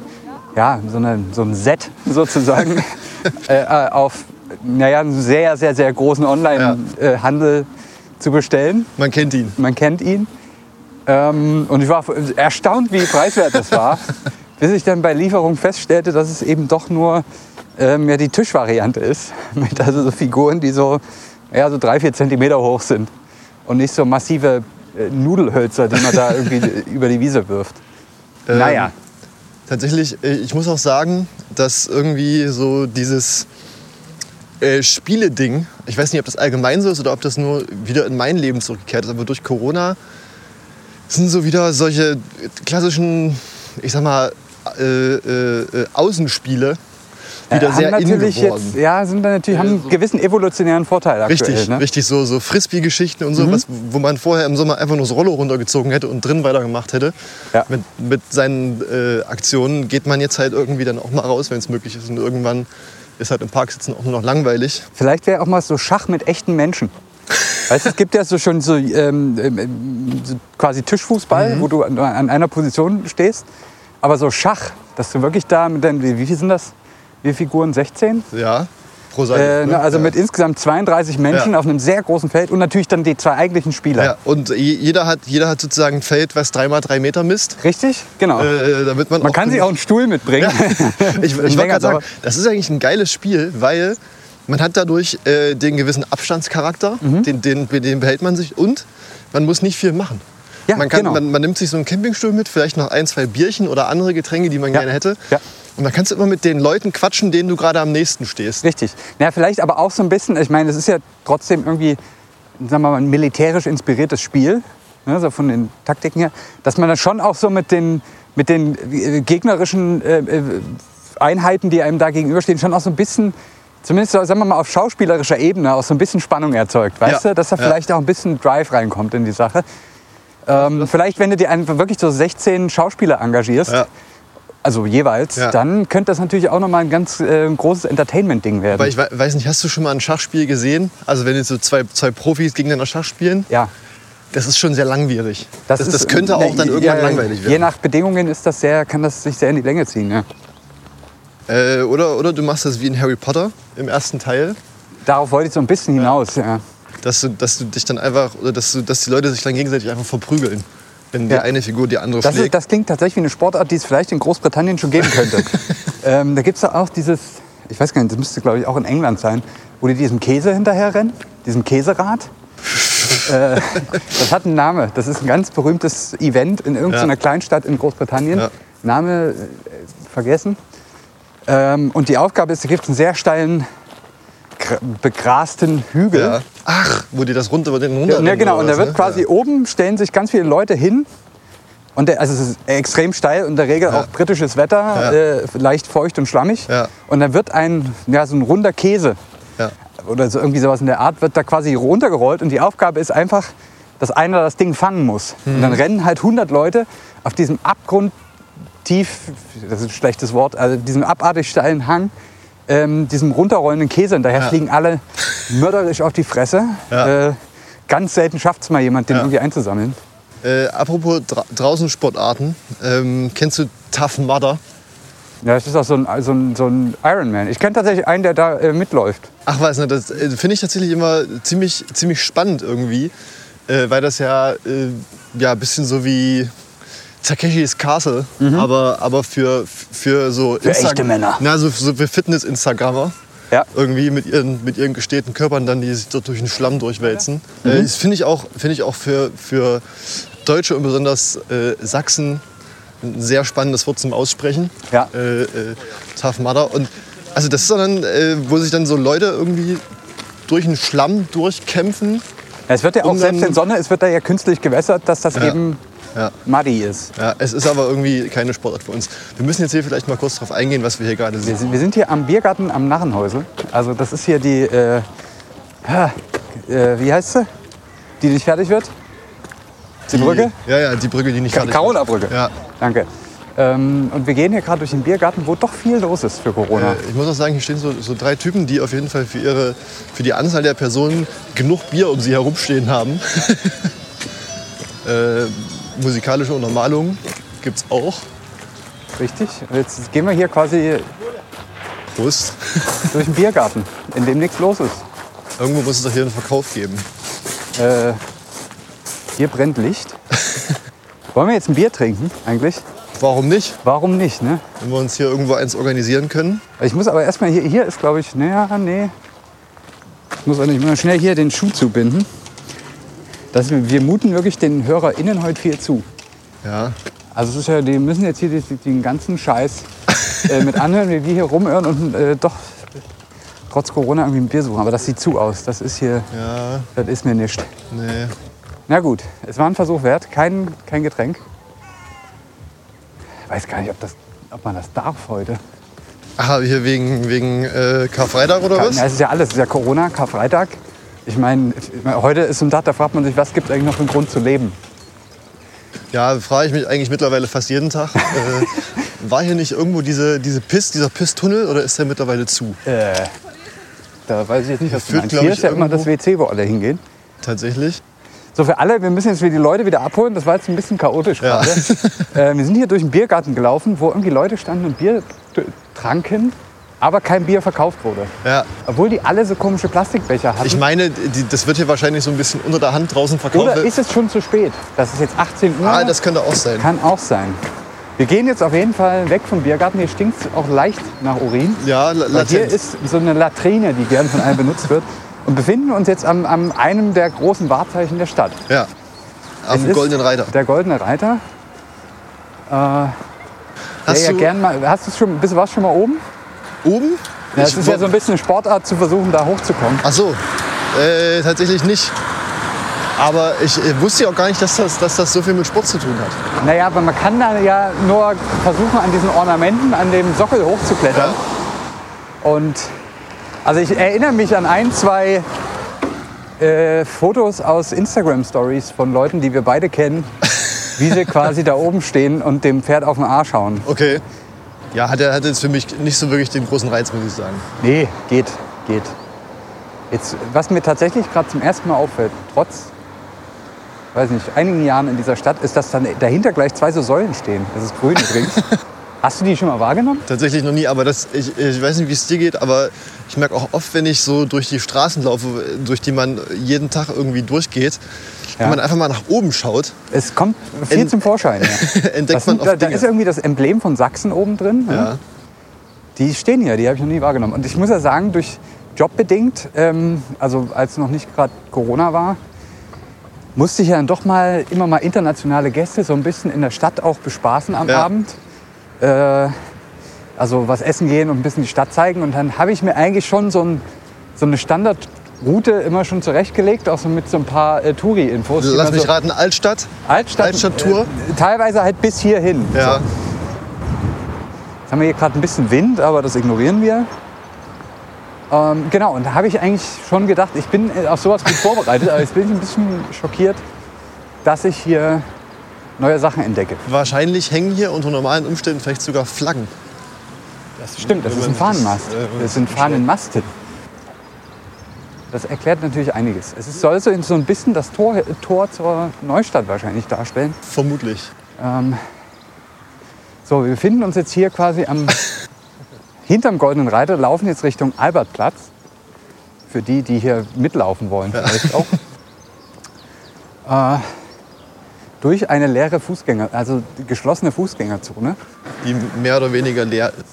ja, so, eine, so ein Set (laughs) sozusagen (laughs) äh, äh, auf naja, einen sehr, sehr, sehr großen Online-Handel zu bestellen. Man kennt ihn. Man kennt ihn. Ähm, und ich war erstaunt, wie preiswert das war, (laughs) bis ich dann bei Lieferung feststellte, dass es eben doch nur ähm, ja, die Tischvariante ist. (laughs) Mit also so Figuren, die so, ja, so drei, vier Zentimeter hoch sind. Und nicht so massive äh, Nudelhölzer, die man da (laughs) irgendwie über die Wiese wirft. Ähm, naja. Tatsächlich, äh, ich muss auch sagen, dass irgendwie so dieses äh, Spiele-Ding, ich weiß nicht, ob das allgemein so ist oder ob das nur wieder in mein Leben zurückgekehrt ist, aber durch Corona sind so wieder solche klassischen, ich sag mal, äh, äh, äh, Außenspiele wieder Äh, sehr natürlich geworden. jetzt, ja, sind da natürlich, haben einen gewissen evolutionären Vorteil aktuell. Richtig, ne? Mhm. richtig, so, so Frisbee-Geschichten und so, was, wo man vorher im Sommer einfach nur das Rollo runtergezogen hätte und drin weitergemacht hätte. Ja. Mit, mit seinen äh, Aktionen geht man jetzt halt irgendwie dann auch mal raus, wenn es möglich ist. Und irgendwann ist halt im Park sitzen auch nur noch langweilig. Vielleicht wäre auch mal so Schach mit echten Menschen. Weißt du, es gibt ja so schon so, ähm, ähm, so quasi Tischfußball, Mhm. wo du an, an einer Position stehst. Aber so Schach, dass du wirklich da mit deinen, wie, wie viel sind das? Wie viele Figuren? 16? Ja, pro Seite. Äh, ne? ne, also ja. mit insgesamt 32 Menschen Ja. auf einem sehr großen Feld und natürlich dann die zwei eigentlichen Spieler. Ja, und je- jeder hat, jeder hat sozusagen ein Feld, was dreimal drei Meter misst. Richtig? Genau. Äh, damit man Man kann sich auch einen Stuhl mitbringen. (laughs) ich, ich wollte Länger gerade sagen, das ist eigentlich ein geiles Spiel, weil man hat dadurch äh, den gewissen Abstandscharakter, Mhm. den, den, den behält man sich und man muss nicht viel machen. Ja, man, kann, genau. man, man nimmt sich so einen Campingstuhl mit, vielleicht noch ein, zwei Bierchen oder andere Getränke, die man Ja. gerne hätte. Ja. Und dann kannst du immer mit den Leuten quatschen, denen du gerade am nächsten stehst. Richtig. Na, vielleicht aber auch so ein bisschen, ich meine, es ist ja trotzdem irgendwie, sagen wir mal, ein militärisch inspiriertes Spiel, ne, so von den Taktiken her, dass man dann schon auch so mit den, mit den äh, gegnerischen äh, äh, Einheiten, die einem da gegenüberstehen, schon auch so ein bisschen, zumindest sagen wir mal auf schauspielerischer Ebene, auch so ein bisschen Spannung erzeugt. Weißt Ja. du, dass da Ja. vielleicht auch ein bisschen Drive reinkommt in die Sache. Ähm, vielleicht, wenn du dir einfach wirklich so 16 Schauspieler engagierst, Ja. also jeweils, Ja. dann könnte das natürlich auch nochmal ein ganz äh, großes Entertainment-Ding werden. Aber ich wei- weiß nicht, hast du schon mal ein Schachspiel gesehen? Also wenn jetzt so zwei, zwei Profis gegeneinander Schach spielen, ja. das ist schon sehr langwierig. Das, das, ist- könnte auch dann irgendwann ja, langweilig Je werden. nach Bedingungen ist das sehr, kann das sich sehr in die Länge ziehen. Ja. Äh, oder, oder du machst das wie in Harry Potter im ersten Teil. Darauf wollte ich so ein bisschen hinaus. Ja. Dass du, dass du dich dann einfach, oder dass, du, dass die Leute sich dann gegenseitig einfach verprügeln. Wenn Ja. die eine Figur die andere Das, ist, das klingt tatsächlich wie eine Sportart, die es vielleicht in Großbritannien schon geben könnte. (laughs) ähm, da gibt es auch dieses, ich weiß gar nicht, das müsste glaube ich auch in England sein, wo die diesem Käse hinterherrennen, diesem Käserad. (laughs) äh, das hat einen Namen. Das ist ein ganz berühmtes Event in irgendeiner Ja. Kleinstadt in Großbritannien. Ja. Name äh, vergessen. Ähm, und die Aufgabe ist, da gibt es einen sehr steilen, begrasten Hügel. Ja. Ach, wo die das runter, den runter. Ja, genau, und da wird was, quasi ne? oben stellen sich ganz viele Leute hin. Und der, also es ist extrem steil und in der Regel Ja. auch britisches Wetter, Ja. äh, leicht feucht und schlammig. Ja. Und dann wird ein, ja, so ein runder Käse Ja. oder so irgendwie sowas in der Art, wird da quasi runtergerollt. Und die Aufgabe ist einfach, dass einer das Ding fangen muss. Und Mhm. dann rennen halt 100 Leute auf diesem abgrundtief, das ist ein schlechtes Wort, also diesem abartig steilen Hang, ähm, diesem runterrollenden Käse. Und daher Ja. fliegen alle mörderisch auf die Fresse. Ja. Äh, ganz selten schafft es mal jemand, den Ja. irgendwie einzusammeln. Äh, apropos dra draußen Sportarten, ähm, kennst du Tough Mudder? Ja, das ist auch so ein, so ein, so ein Ironman. Ich kenne tatsächlich einen, der da äh, mitläuft. Ach was, ne, das äh, finde ich tatsächlich immer ziemlich, ziemlich spannend irgendwie, äh, weil das ja äh, ja ein bisschen so wie Takeshis Castle, aber, aber für, für so Mhm. Für echte Männer. Na, so, so für Fitness-Instagrammer. Ja. Irgendwie mit ihren, mit ihren gestählten Körpern dann, die sich dort durch den Schlamm durchwälzen. Äh, das finde ich auch, finde ich auch für, für Deutsche und besonders äh, Sachsen ein sehr spannendes Wort zum Aussprechen. Ja. Äh, äh, Tough Mudder. Und also das ist dann, äh, wo sich dann so Leute irgendwie durch den Schlamm durchkämpfen. Ja, Es wird ja auch Um selbst in Sonne, es wird da ja künstlich gewässert, dass das Ja. eben Ja. muddy ist. Ja, es ist aber irgendwie keine Sportart für uns. Wir müssen jetzt hier vielleicht mal kurz drauf eingehen, was wir hier gerade Wir sehen. sind, wir sind hier am Biergarten am Narrenhäusel. Also das ist hier die, äh, äh, wie heißt sie? Die nicht fertig wird? Die Brücke? Ja, ja, die Brücke, die nicht fertig Carola Brücke. Ja. Danke. Ähm, und wir gehen hier gerade durch den Biergarten, wo doch viel los ist für Corona. Äh, Ich muss auch sagen, hier stehen so, so drei Typen, die auf jeden Fall für, ihre, für die Anzahl der Personen genug Bier um sie herumstehen haben. (laughs) äh, musikalische Untermalung gibt es auch. Richtig. Und Jetzt gehen wir hier quasi Prost. durch den Biergarten, in dem nichts los ist. Irgendwo muss es doch hier einen Verkauf geben. Äh, hier brennt Licht. (laughs) Wollen wir jetzt ein Bier trinken eigentlich? Warum nicht? Warum nicht, ne? Wenn wir uns hier irgendwo eins organisieren können. Ich muss aber erstmal hier, hier ist glaube ich, naja, nee. Ich muss auch nicht mal schnell hier den Schuh zubinden. Das, wir muten wirklich den HörerInnen heute viel zu. Ja. Also es ist ja, die müssen jetzt hier die, den ganzen Scheiß äh, mit (laughs) anhören, wie wir hier rumirren und äh, doch trotz Corona irgendwie ein Bier suchen. Aber das sieht zu aus. Das ist hier, Ja, das ist mir nicht. nee. Na gut, es war ein Versuch wert. Kein, kein Getränk. Ich weiß gar nicht, ob, das, ob man das darf heute. Aha, hier wegen, wegen äh, Karfreitag oder was? Ja, es ist ja alles. Es ist ja Corona, Karfreitag. Ich meine, heute ist ein Tag, da fragt man sich, was gibt es eigentlich noch für einen Grund zu leben? Ja, frage ich mich eigentlich mittlerweile fast jeden Tag. (laughs) äh, war hier nicht irgendwo diese, diese Piss, dieser Pisstunnel oder ist der mittlerweile zu? Äh, da weiß ich jetzt nicht, was du Führt, meinst. glaub Hier ist ja immer das WC, wo alle hingehen. Tatsächlich. So, für alle, wir müssen jetzt wieder die Leute wieder abholen. Das war jetzt ein bisschen chaotisch Ja. gerade. (laughs) äh, wir sind hier durch den Biergarten gelaufen, wo irgendwie Leute standen und Bier tranken, aber kein Bier verkauft wurde. Ja. Obwohl die alle so komische Plastikbecher hatten. Ich meine, die, das wird hier wahrscheinlich so ein bisschen unter der Hand draußen verkauft. Oder ist es schon zu spät? Das ist jetzt 18 Uhr. ah, das könnte auch sein. Kann auch sein. Wir gehen jetzt auf jeden Fall weg vom Biergarten. Hier stinkt es auch leicht nach Urin. Ja, la- Weil hier latent. ist so eine Latrine, die gern von allen benutzt wird. Und befinden uns jetzt am, am einem der großen Wahrzeichen der Stadt. Ja. Auf Es Goldenen Reiter. Der Goldene Reiter. Hast der ja du gern mal, hast du schon, bist, warst du schon mal oben? Oben? Ja, es ist ja so ein bisschen eine Sportart zu versuchen, da hochzukommen. Ach so, äh, tatsächlich nicht. Aber ich äh, wusste ja auch gar nicht, dass das, dass das so viel mit Sport zu tun hat. Naja, aber man kann da ja nur versuchen, an diesen Ornamenten, an dem Sockel hochzuklettern. Und also ich erinnere mich an ein, zwei äh, Fotos aus Instagram-Stories von Leuten, die wir beide kennen, wie sie (laughs) quasi da oben stehen und dem Pferd auf den Arsch hauen. Okay. Ja, hat, er- hat jetzt für mich nicht so wirklich den großen Reiz, muss ich sagen. Nee, geht, geht. Jetzt, was mir tatsächlich gerade zum ersten Mal auffällt, trotz, weiß nicht, einigen Jahren in dieser Stadt, ist, dass dann dahinter gleich zwei so Säulen stehen. Das ist grün übrigens. (laughs) Hast du die schon mal wahrgenommen? Tatsächlich noch nie, aber das, ich, ich weiß nicht, wie es dir geht, aber ich merke auch oft, wenn ich so durch die Straßen laufe, durch die man jeden Tag irgendwie durchgeht, Ja. wenn man einfach mal nach oben schaut, Es kommt viel Ent- zum Vorschein. Ja. (laughs) entdeckt man sind, da, oft da Dinge. ist irgendwie das Emblem von Sachsen oben drin. ja. Die stehen hier, die habe ich noch nie wahrgenommen. Und ich muss ja sagen, durch Jobbedingt, ähm, also als noch nicht gerade Corona war, musste ich ja dann doch mal immer mal internationale Gäste so ein bisschen in der Stadt auch bespaßen am. Abend. Äh, also was essen gehen und ein bisschen die Stadt zeigen. Und dann habe ich mir eigentlich schon so, ein, so eine Standardroute immer schon zurechtgelegt, auch so mit so ein paar äh, Touri-Infos. Lass mich so, raten, Altstadt. Altstadt, Altstadttour? Äh, teilweise halt bis hierhin. Ja. So. Jetzt haben wir hier gerade ein bisschen Wind, aber das ignorieren wir. Ähm, genau, und da habe ich eigentlich schon gedacht, ich bin äh, auf sowas gut vorbereitet, aber jetzt bin ich ein bisschen schockiert, dass ich hier neue Sachen entdecke. Wahrscheinlich hängen hier unter normalen Umständen vielleicht sogar Flaggen. Das stimmt, das ist ein Fahnenmast. äh, Das sind Fahnenmasten. Das erklärt natürlich einiges. Es soll so ein bisschen das Tor, Tor zur Neustadt wahrscheinlich darstellen. Vermutlich. Ähm, so, wir befinden uns jetzt hier quasi am (laughs) hinterm Goldenen Reiter, laufen jetzt Richtung Albertplatz. Für die, die hier mitlaufen wollen, vielleicht auch. (laughs) Äh, durch eine leere Fußgänger, also geschlossene Fußgängerzone. Die mehr oder weniger leer ist.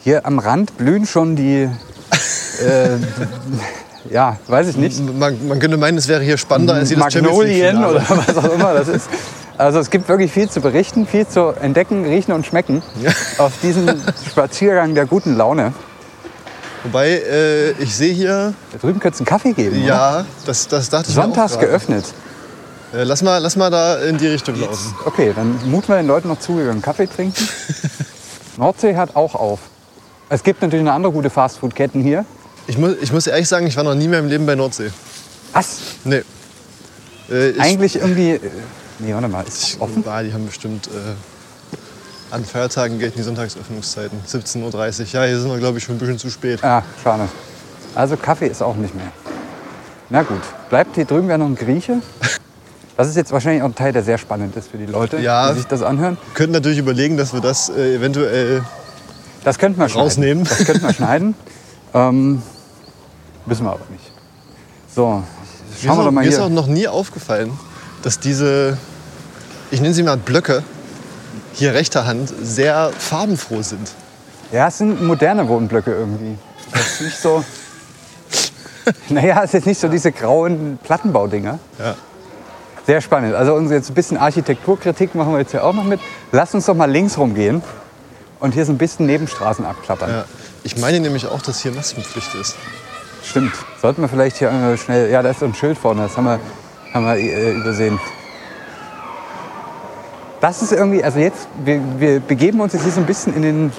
Hier am Rand blühen schon die, äh, ja, weiß ich nicht, Man, man könnte meinen, es wäre hier spannender als jedes Magnolien oder was auch immer das ist. Also es gibt wirklich viel zu berichten, viel zu entdecken, riechen und schmecken auf diesem Spaziergang der guten Laune. Wobei, äh, ich sehe hier, Da drüben könnte es einen Kaffee geben. oder? ja, das, das dachte ich Sonntags geöffnet. Äh, lass, mal, lass mal da in die Richtung laufen. Okay, dann muten wir den Leuten noch zu, wir können Kaffee trinken. (laughs) Nordsee hat auch auf. Es gibt natürlich eine andere gute Fastfood-Ketten hier. Ich muss, ich muss ehrlich sagen, ich war noch nie mehr im Leben bei Nordsee. Was? Nee. Äh, ich, Eigentlich irgendwie. äh, Nee, warte mal, ist das offen? Ah, die haben bestimmt äh, an Feiertagen gelten die Sonntagsöffnungszeiten. 17.30 Uhr. Ja, hier sind wir, glaube ich, schon ein bisschen zu spät. Ah, schade. Also Kaffee ist auch nicht mehr. Na gut, bleibt hier drüben ja noch ein Grieche. (laughs) Das ist jetzt wahrscheinlich auch ein Teil, der sehr spannend ist für die Leute, Ja. die sich das anhören. Wir könnten natürlich überlegen, dass wir das äh, eventuell. Das könnten wir schneiden. Rausnehmen. Das könnten wir schneiden. Ähm, müssen wir aber nicht. So, Mir schauen wir doch mal mir ist auch hier. noch nie aufgefallen, dass diese, ich nenne sie mal Blöcke, hier rechter Hand sehr farbenfroh sind. Ja, es sind moderne Wohnblöcke irgendwie. Das ist nicht so... (laughs) Naja, es ist nicht so diese grauen Plattenbaudinger. Ja. Sehr spannend. Also uns jetzt ein bisschen Architekturkritik machen wir jetzt hier auch noch mit. Lass uns doch mal links rumgehen und hier so ein bisschen Nebenstraßen abklappern. Ja. Ich meine nämlich auch, dass hier Maskenpflicht ist. Stimmt. Sollten wir vielleicht hier äh, schnell. Ja, da ist so ein Schild vorne, das haben wir, haben wir äh, übersehen. Das ist irgendwie, also jetzt, wir, wir begeben uns jetzt hier so ein bisschen in den,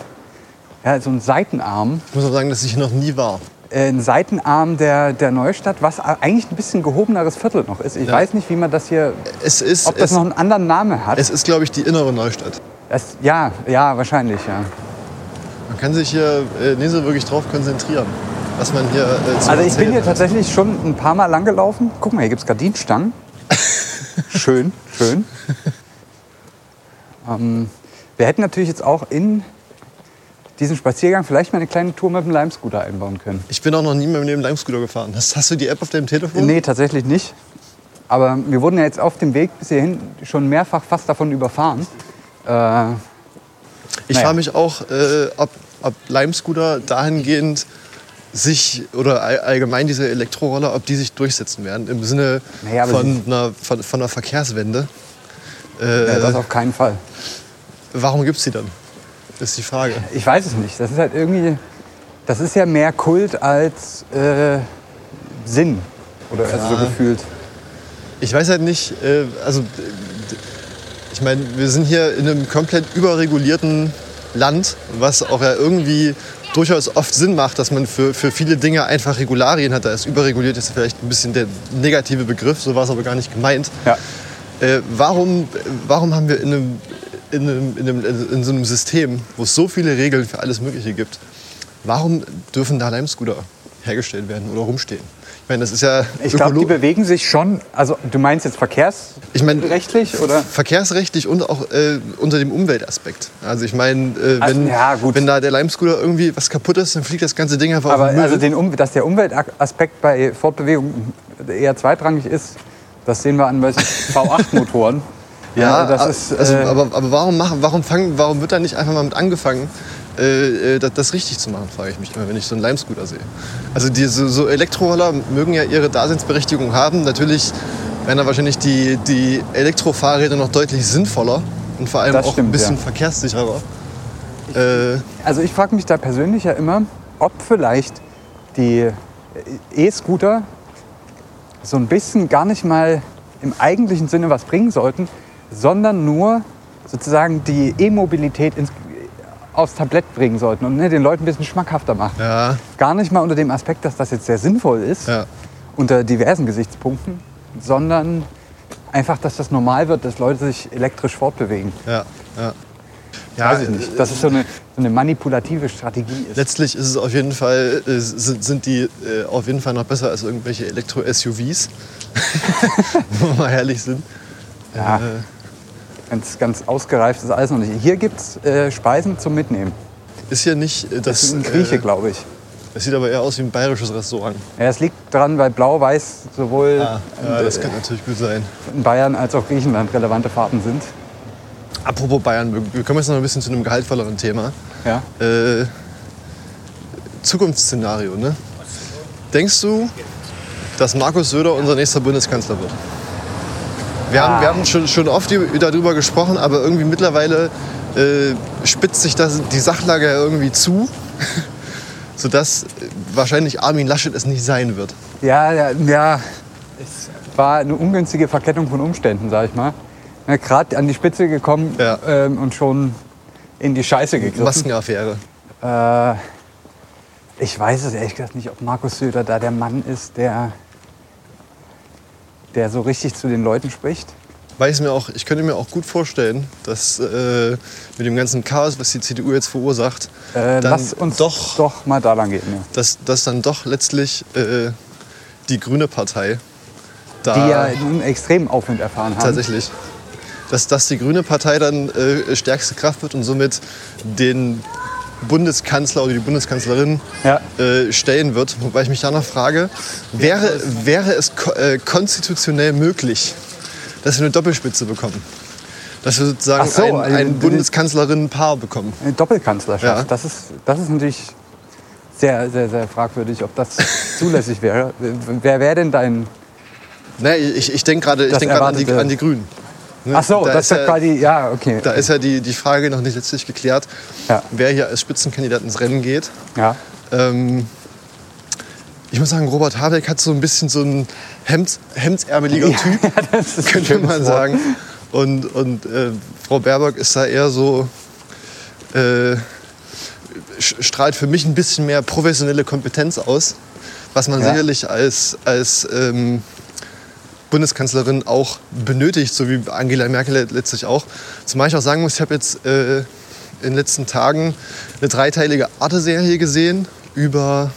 ja, so einen Seitenarm, Ich muss auch sagen, dass ich hier noch nie war. Äh, einen Seitenarm der, der Neustadt, was eigentlich ein bisschen gehobeneres Viertel noch ist. Ich Ja. weiß nicht, wie man das hier, Es ist, ob das es, noch einen anderen Namen hat. es ist glaube ich, die innere Neustadt. Das, ja, ja, wahrscheinlich, ja. Man kann sich hier äh, nicht so wirklich drauf konzentrieren, was man hier äh, zu Also ich bin hier tatsächlich schon ein paar Mal lang gelaufen. Guck mal, hier gibt es Gardinenstangen. (laughs) schön, schön. ähm, wir hätten natürlich jetzt auch in diesen Spaziergang vielleicht mal eine kleine Tour mit dem Lime-Scooter einbauen können. Ich bin auch noch nie meinem Leben Lime-Scooter gefahren. Hast, hast du die App auf deinem Telefon? Nee, tatsächlich nicht. Aber wir wurden ja jetzt auf dem Weg bis hierhin schon mehrfach fast davon überfahren. Äh, Ich Naja. frage mich auch, äh, ob, ob Lime-Scooter dahingehend sich oder all, allgemein diese Elektroroller, ob die sich durchsetzen werden im Sinne Naja, von, einer, von, von einer Verkehrswende. ja, Äh, das auf keinen Fall. warum gibt es die dann? Das ist die Frage. Ich weiß es nicht. Das ist halt irgendwie, das ist ja mehr Kult als äh, Sinn. Oder also so Ja. gefühlt. Ich weiß halt nicht, äh, also ich meine, wir sind hier in einem komplett überregulierten Land, was auch ja irgendwie durchaus oft Sinn macht, dass man für, für viele Dinge einfach Regularien hat. Da ist überreguliert ist vielleicht ein bisschen der negative Begriff, so war es aber gar nicht gemeint. Ja. Äh, warum, warum haben wir in, einem, in, einem, in, einem, in so einem System, wo es so viele Regeln für alles Mögliche gibt, warum dürfen da Lime-Scooter hergestellt werden oder rumstehen? Ich meine, das ist ja Ich glaube, die bewegen sich schon. Also du meinst jetzt ich meine, verkehrsrechtlich oder? verkehrsrechtlich und auch äh, unter dem Umweltaspekt. Also ich meine, äh, Also, wenn, ja, wenn da der Lime-Scooter irgendwie was kaputt ist, dann fliegt das ganze Ding einfach Aber auf den Müll. also den um, dass der Umweltaspekt bei Fortbewegung eher zweitrangig ist, das sehen wir an weiß ich, V8-Motoren. (laughs) ja, das a- ist. also, äh, aber, aber warum, machen, warum, fangen, warum wird da nicht einfach mal mit angefangen, äh, äh, das, das richtig zu machen, frage ich mich immer, wenn ich so einen Lime-Scooter sehe. Also die, so, so Elektroroller mögen ja ihre Daseinsberechtigung haben. Natürlich wären da wahrscheinlich die, die Elektrofahrräder noch deutlich sinnvoller und vor allem Das auch stimmt, ein bisschen ja. verkehrssicherer. Äh, Also ich frage mich da persönlich ja immer, ob vielleicht die E-Scooter so ein bisschen gar nicht mal im eigentlichen Sinne was bringen sollten, sondern nur sozusagen die E-Mobilität ins, aufs Tablett bringen sollten und ne, den Leuten ein bisschen schmackhafter machen. ja, Gar nicht mal unter dem Aspekt, dass das jetzt sehr sinnvoll ist, ja. unter diversen Gesichtspunkten, sondern einfach, dass das normal wird, dass Leute sich elektrisch fortbewegen. Ja, ja. Ja, Weiß ich nicht. Dass es so eine, so eine manipulative Strategie ist. Letztlich ist es auf jeden Fall, äh, sind, sind die äh, auf jeden Fall noch besser als irgendwelche Elektro-SUVs. (laughs) Wenn wir mal herrlich sind. Ja. Äh, Ganz, ganz ausgereift ist alles noch nicht. Hier gibt es äh, Speisen zum Mitnehmen. ist hier nicht äh, Das das. ist ein Grieche, äh, glaube ich. das sieht aber eher aus wie ein bayerisches Restaurant. Ja, es liegt daran, weil Blau-Weiß sowohl Ah, ja, das kann natürlich gut sein. in Bayern als auch Griechenland relevante Farben sind. Apropos Bayern, wir- wir kommen jetzt noch ein bisschen zu einem gehaltvolleren Thema. Ja. Äh, Zukunftsszenario, ne? Denkst du, dass Markus Söder unser nächster Bundeskanzler wird? Wir haben, wir haben schon, schon oft darüber gesprochen, aber irgendwie mittlerweile äh, spitzt sich das, die Sachlage ja irgendwie zu, (laughs) sodass äh, wahrscheinlich Armin Laschet es nicht sein wird. Ja, ja, ja, es war eine ungünstige Verkettung von Umständen, sag ich mal. Ja, Gerade an die Spitze gekommen Ja. ähm, und schon in die Scheiße gegriffen. Maskenaffäre. Äh, ich weiß es ehrlich gesagt nicht, ob Markus Söder da der Mann ist, der, der so richtig zu den Leuten spricht. Weil ich, mir auch, ich könnte mir auch gut vorstellen, dass äh, mit dem ganzen Chaos, was die CDU jetzt verursacht, Äh, dann lass uns doch, doch mal da lang gehen. Ja. dass, dass dann doch letztlich äh, die Grüne Partei da Die ja nun extrem Aufwind erfahren haben. tatsächlich, dass, dass die Grüne Partei dann äh, stärkste Kraft wird und somit den Bundeskanzler oder die Bundeskanzlerin Ja. äh, stellen wird. Wobei ich mich danach frage, wäre, wäre es ko äh, konstitutionell möglich, dass wir eine Doppelspitze bekommen? Dass wir sozusagen so, ein, also ein Bundeskanzlerinnen-Paar bekommen. Eine Doppelkanzlerschaft, Ja. das, ist, das ist natürlich sehr, sehr, sehr fragwürdig, ob das zulässig wäre. Wer wäre denn dein... Nee, ich, ich denke gerade denk an, die, an die Grünen. Ne? Ach so, Da das ist ja- quasi... Ja, okay. Da ist ja die, die Frage noch nicht letztlich geklärt, Ja. wer hier als Spitzenkandidat ins Rennen geht. ja. Ähm, ich muss sagen, Robert Habeck hat so ein bisschen so ein Hemd, hemdsärmeliger (laughs) Typ, Ja, ein könnte man sagen. Und, und äh, Frau Baerbock ist da eher so, äh, strahlt für mich ein bisschen mehr professionelle Kompetenz aus, was man sicherlich als, als ähm, Bundeskanzlerin auch benötigt, so wie Angela Merkel letztlich auch. Zumal ich auch sagen muss, ich habe jetzt äh, in den letzten Tagen eine dreiteilige Arte-Serie gesehen über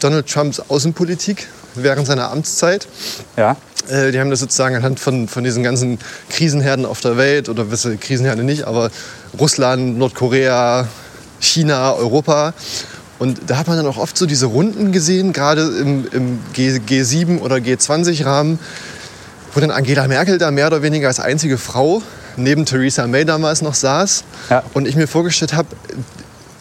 Donald Trumps Außenpolitik während seiner Amtszeit. Ja. Äh, die haben das sozusagen anhand von, von diesen ganzen Krisenherden auf der Welt, oder wisse Krisenherde nicht, aber Russland, Nordkorea, China, Europa. Und da hat man dann auch oft so diese Runden gesehen, gerade im, im G, G7 oder G20-Rahmen, wo dann Angela Merkel da mehr oder weniger als einzige Frau neben Theresa May damals noch saß. Ja. Und ich mir vorgestellt habe,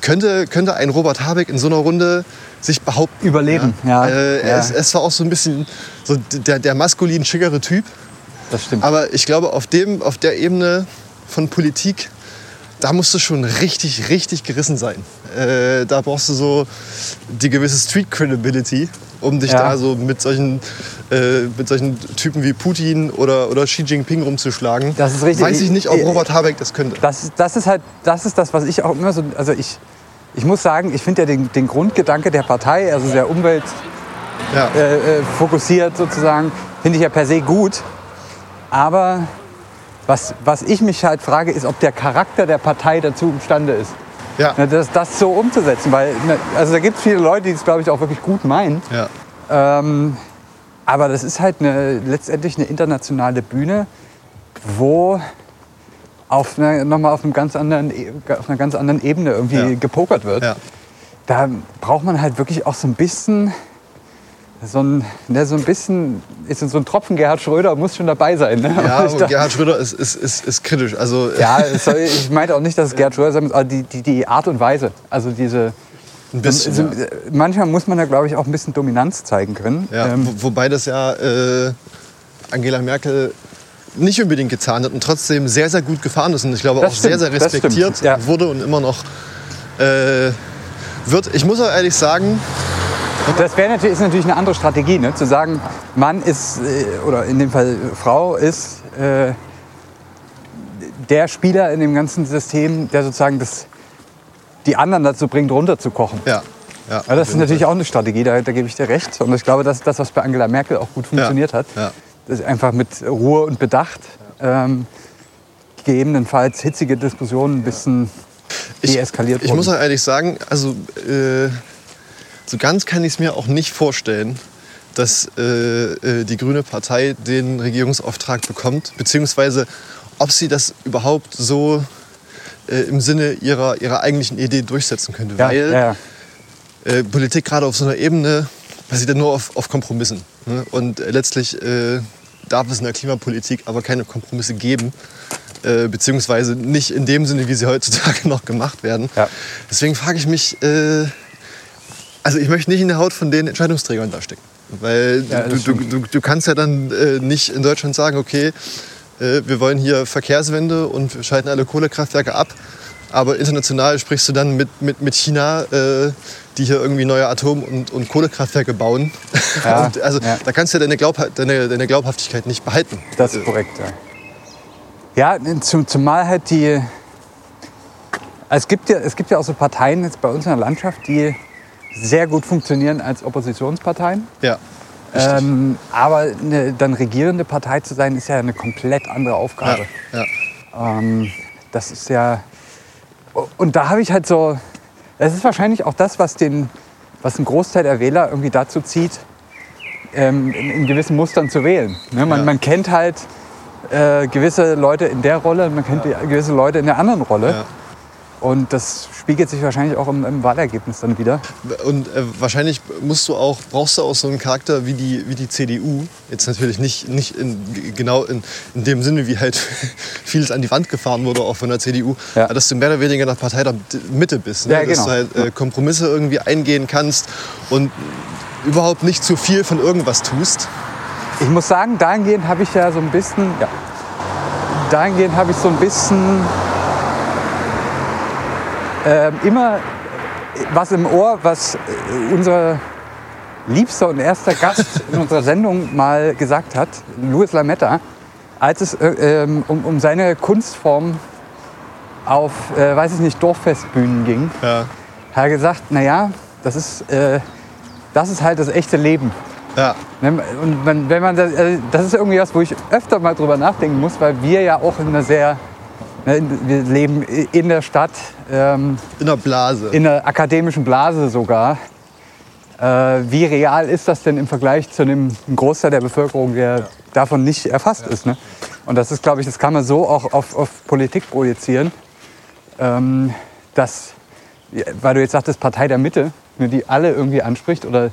könnte, könnte ein Robert Habeck in so einer Runde sich behaupten. Überleben, ja. Äh, er, Ja. Ist zwar auch so ein bisschen so der, der maskulin schickere Typ, Das stimmt. aber ich glaube, auf, dem, auf der Ebene von Politik, da musst du schon richtig, richtig gerissen sein. Äh, da brauchst du so die gewisse Street Credibility, um dich Ja. da so mit solchen, äh, mit solchen Typen wie Putin oder, oder Xi Jinping rumzuschlagen. Das ist richtig. Weiß ich nicht, ob Ich- Robert Habeck das könnte. Das, das ist halt, das ist das, was ich auch immer so, also ich, ich muss sagen, ich finde ja den, den Grundgedanke der Partei, also sehr umweltfokussiert Ja. äh, äh, sozusagen, finde ich ja per se gut. Aber was, was ich mich halt frage, ist, ob der Charakter der Partei dazu imstande ist, Ja. das, das so umzusetzen. Weil, also da gibt es viele Leute, die es, glaube ich, auch wirklich gut meinen. Ja. Ähm, aber das ist halt eine, letztendlich eine internationale Bühne, wo auf einer, nochmal auf, einem ganz anderen, E- auf einer ganz anderen Ebene irgendwie Ja. gepokert wird. Ja. Da braucht man halt wirklich auch so ein bisschen, so ein, ne, so ein bisschen, ist so ein Tropfen Gerhard Schröder muss schon dabei sein. Ne? Ja, dachte- Gerhard Schröder ist, ist, ist, ist kritisch. Also, ja, es soll, ich meinte auch nicht, dass es (laughs) Gerhard Schröder sein muss, aber die, die, die Art und Weise, also diese, ein bisschen. so, ja. manchmal muss man da glaube ich auch ein bisschen Dominanz zeigen können. Ja, Ähm, wo, wobei das ja äh, Angela Merkel nicht unbedingt gezahnt hat und trotzdem sehr, sehr gut gefahren ist und ich glaube auch sehr, stimmt, sehr das respektiert stimmt, ja. wurde und immer noch äh, wird. Ich muss auch ehrlich sagen, Das wäre natürlich, ist natürlich eine andere Strategie, ne? zu sagen, Mann ist, äh, oder in dem Fall Frau ist äh, der Spieler in dem ganzen System, der sozusagen das, die anderen dazu bringt, runterzukochen. ja. ja Ja, das ist natürlich auch eine Strategie, da, da gebe ich dir recht. Und ich glaube, das ist das, was bei Angela Merkel auch gut funktioniert hat. ja. Das ist einfach mit Ruhe und Bedacht ähm, gegebenenfalls hitzige Diskussionen ein bisschen deeskaliert Ich wurden. muss auch ehrlich sagen, also äh, so ganz kann ich es mir auch nicht vorstellen, dass äh, äh, die Grüne Partei den Regierungsauftrag bekommt, beziehungsweise ob sie das überhaupt so äh, im Sinne ihrer, ihrer eigentlichen Idee durchsetzen könnte. ja, Weil ja, ja. äh, Politik gerade auf so einer Ebene basiert ja nur auf, auf Kompromissen. Ne? Und letztlich äh, darf es in der Klimapolitik aber keine Kompromisse geben. Äh, beziehungsweise nicht in dem Sinne, wie sie heutzutage (laughs) noch gemacht werden. Ja. Deswegen frage ich mich, äh, also ich möchte nicht in der Haut von den Entscheidungsträgern da stecken. Weil Ja, du, du, du, du kannst ja dann äh, nicht in Deutschland sagen, okay, äh, wir wollen hier Verkehrswende und schalten alle Kohlekraftwerke ab. Aber international sprichst du dann mit, mit, mit China, äh, die hier irgendwie neue Atom- und, und Kohlekraftwerke bauen. Ja, (laughs) also ja. da kannst du ja deine, Glaubha deine, deine Glaubhaftigkeit nicht behalten. Das ist korrekt, ja. Ja, zum, zumal halt die. Es gibt, ja, es gibt ja auch so Parteien jetzt bei uns in der Landschaft, die sehr gut funktionieren als Oppositionsparteien. Ja. Ähm, aber eine, dann regierende Partei zu sein, ist ja eine komplett andere Aufgabe. ja. Ähm, das ist ja. Und da habe ich halt so. Es ist wahrscheinlich auch das, was, den, was einen Großteil der Wähler irgendwie dazu zieht, ähm, in, in gewissen Mustern zu wählen. Ne? Man, Ja. man kennt halt äh, gewisse Leute in der Rolle, man kennt gewisse Leute in der anderen Rolle. Und das spiegelt sich wahrscheinlich auch im, im Wahlergebnis dann wieder. Und äh, wahrscheinlich musst du auch, brauchst du auch so einen Charakter wie die, wie die CDU. Jetzt natürlich nicht, nicht in, genau in, in dem Sinne, wie halt (laughs) vieles an die Wand gefahren wurde, auch von der CDU. Ja. Dass du mehr oder weniger in der Partei der Mitte bist. Ne? Ja, Dass genau. du halt äh, Kompromisse irgendwie eingehen kannst und überhaupt nicht zu viel von irgendwas tust. Ich muss sagen, dahingehend habe ich ja so ein bisschen, ja, dahingehend habe ich so ein bisschen ähm, immer was im Ohr, was äh, unser liebster und erster Gast (laughs) in unserer Sendung mal gesagt hat, Louis Lametta, als es äh, ähm, um, um seine Kunstform auf, äh, weiß ich nicht, Dorffestbühnen ging, Ja. hat er gesagt, naja, das ist, äh, das ist halt das echte Leben. Ja. Und wenn, man das, also das ist irgendwie was, wo ich öfter mal drüber nachdenken muss, weil wir ja auch in einer sehr, wir leben in der Stadt, ähm, In der Blase. in einer akademischen Blase sogar. Äh, wie real ist das denn im Vergleich zu einem Großteil der Bevölkerung, der davon nicht erfasst ist? Ne? Und das ist, glaube ich, das kann man so auch auf, auf Politik projizieren, ähm, dass, ja, weil du jetzt sagtest, Partei der Mitte, ne, die alle irgendwie anspricht oder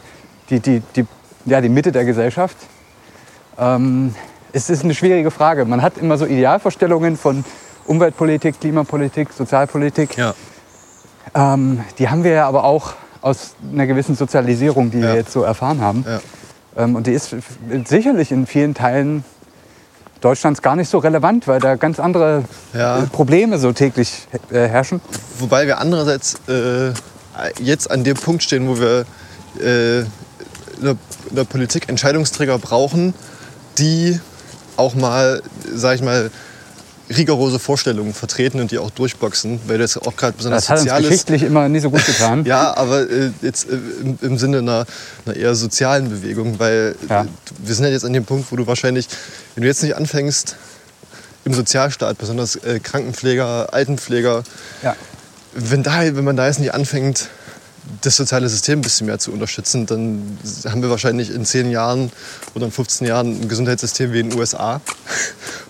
die, die, die, ja, die Mitte der Gesellschaft. Ähm, es ist eine schwierige Frage. Man hat immer so Idealvorstellungen von Umweltpolitik, Klimapolitik, Sozialpolitik. ja. Ähm, die haben wir ja aber auch aus einer gewissen Sozialisierung, die Ja. wir jetzt so erfahren haben. Ja. Ähm, und die ist sicherlich in vielen Teilen Deutschlands gar nicht so relevant, weil da ganz andere Ja. äh, Probleme so täglich äh, herrschen. Wobei wir andererseits äh, jetzt an dem Punkt stehen, wo wir äh, in, der, in der Politik Entscheidungsträger brauchen, die auch mal, sag ich mal, rigorose Vorstellungen vertreten und die auch durchboxen, weil das auch gerade besonders Das hat uns geschichtlich immer nie so gut getan. (laughs) ja, aber äh, jetzt äh, im, im Sinne einer, einer eher sozialen Bewegung, weil Ja. äh, wir sind ja jetzt an dem Punkt, wo du wahrscheinlich, wenn du jetzt nicht anfängst, im Sozialstaat, besonders äh, Krankenpfleger, Altenpfleger, Ja. wenn, da, wenn man da jetzt nicht anfängt, das soziale System ein bisschen mehr zu unterstützen, dann haben wir wahrscheinlich in 10 Jahren oder in 15 Jahren ein Gesundheitssystem wie in den USA,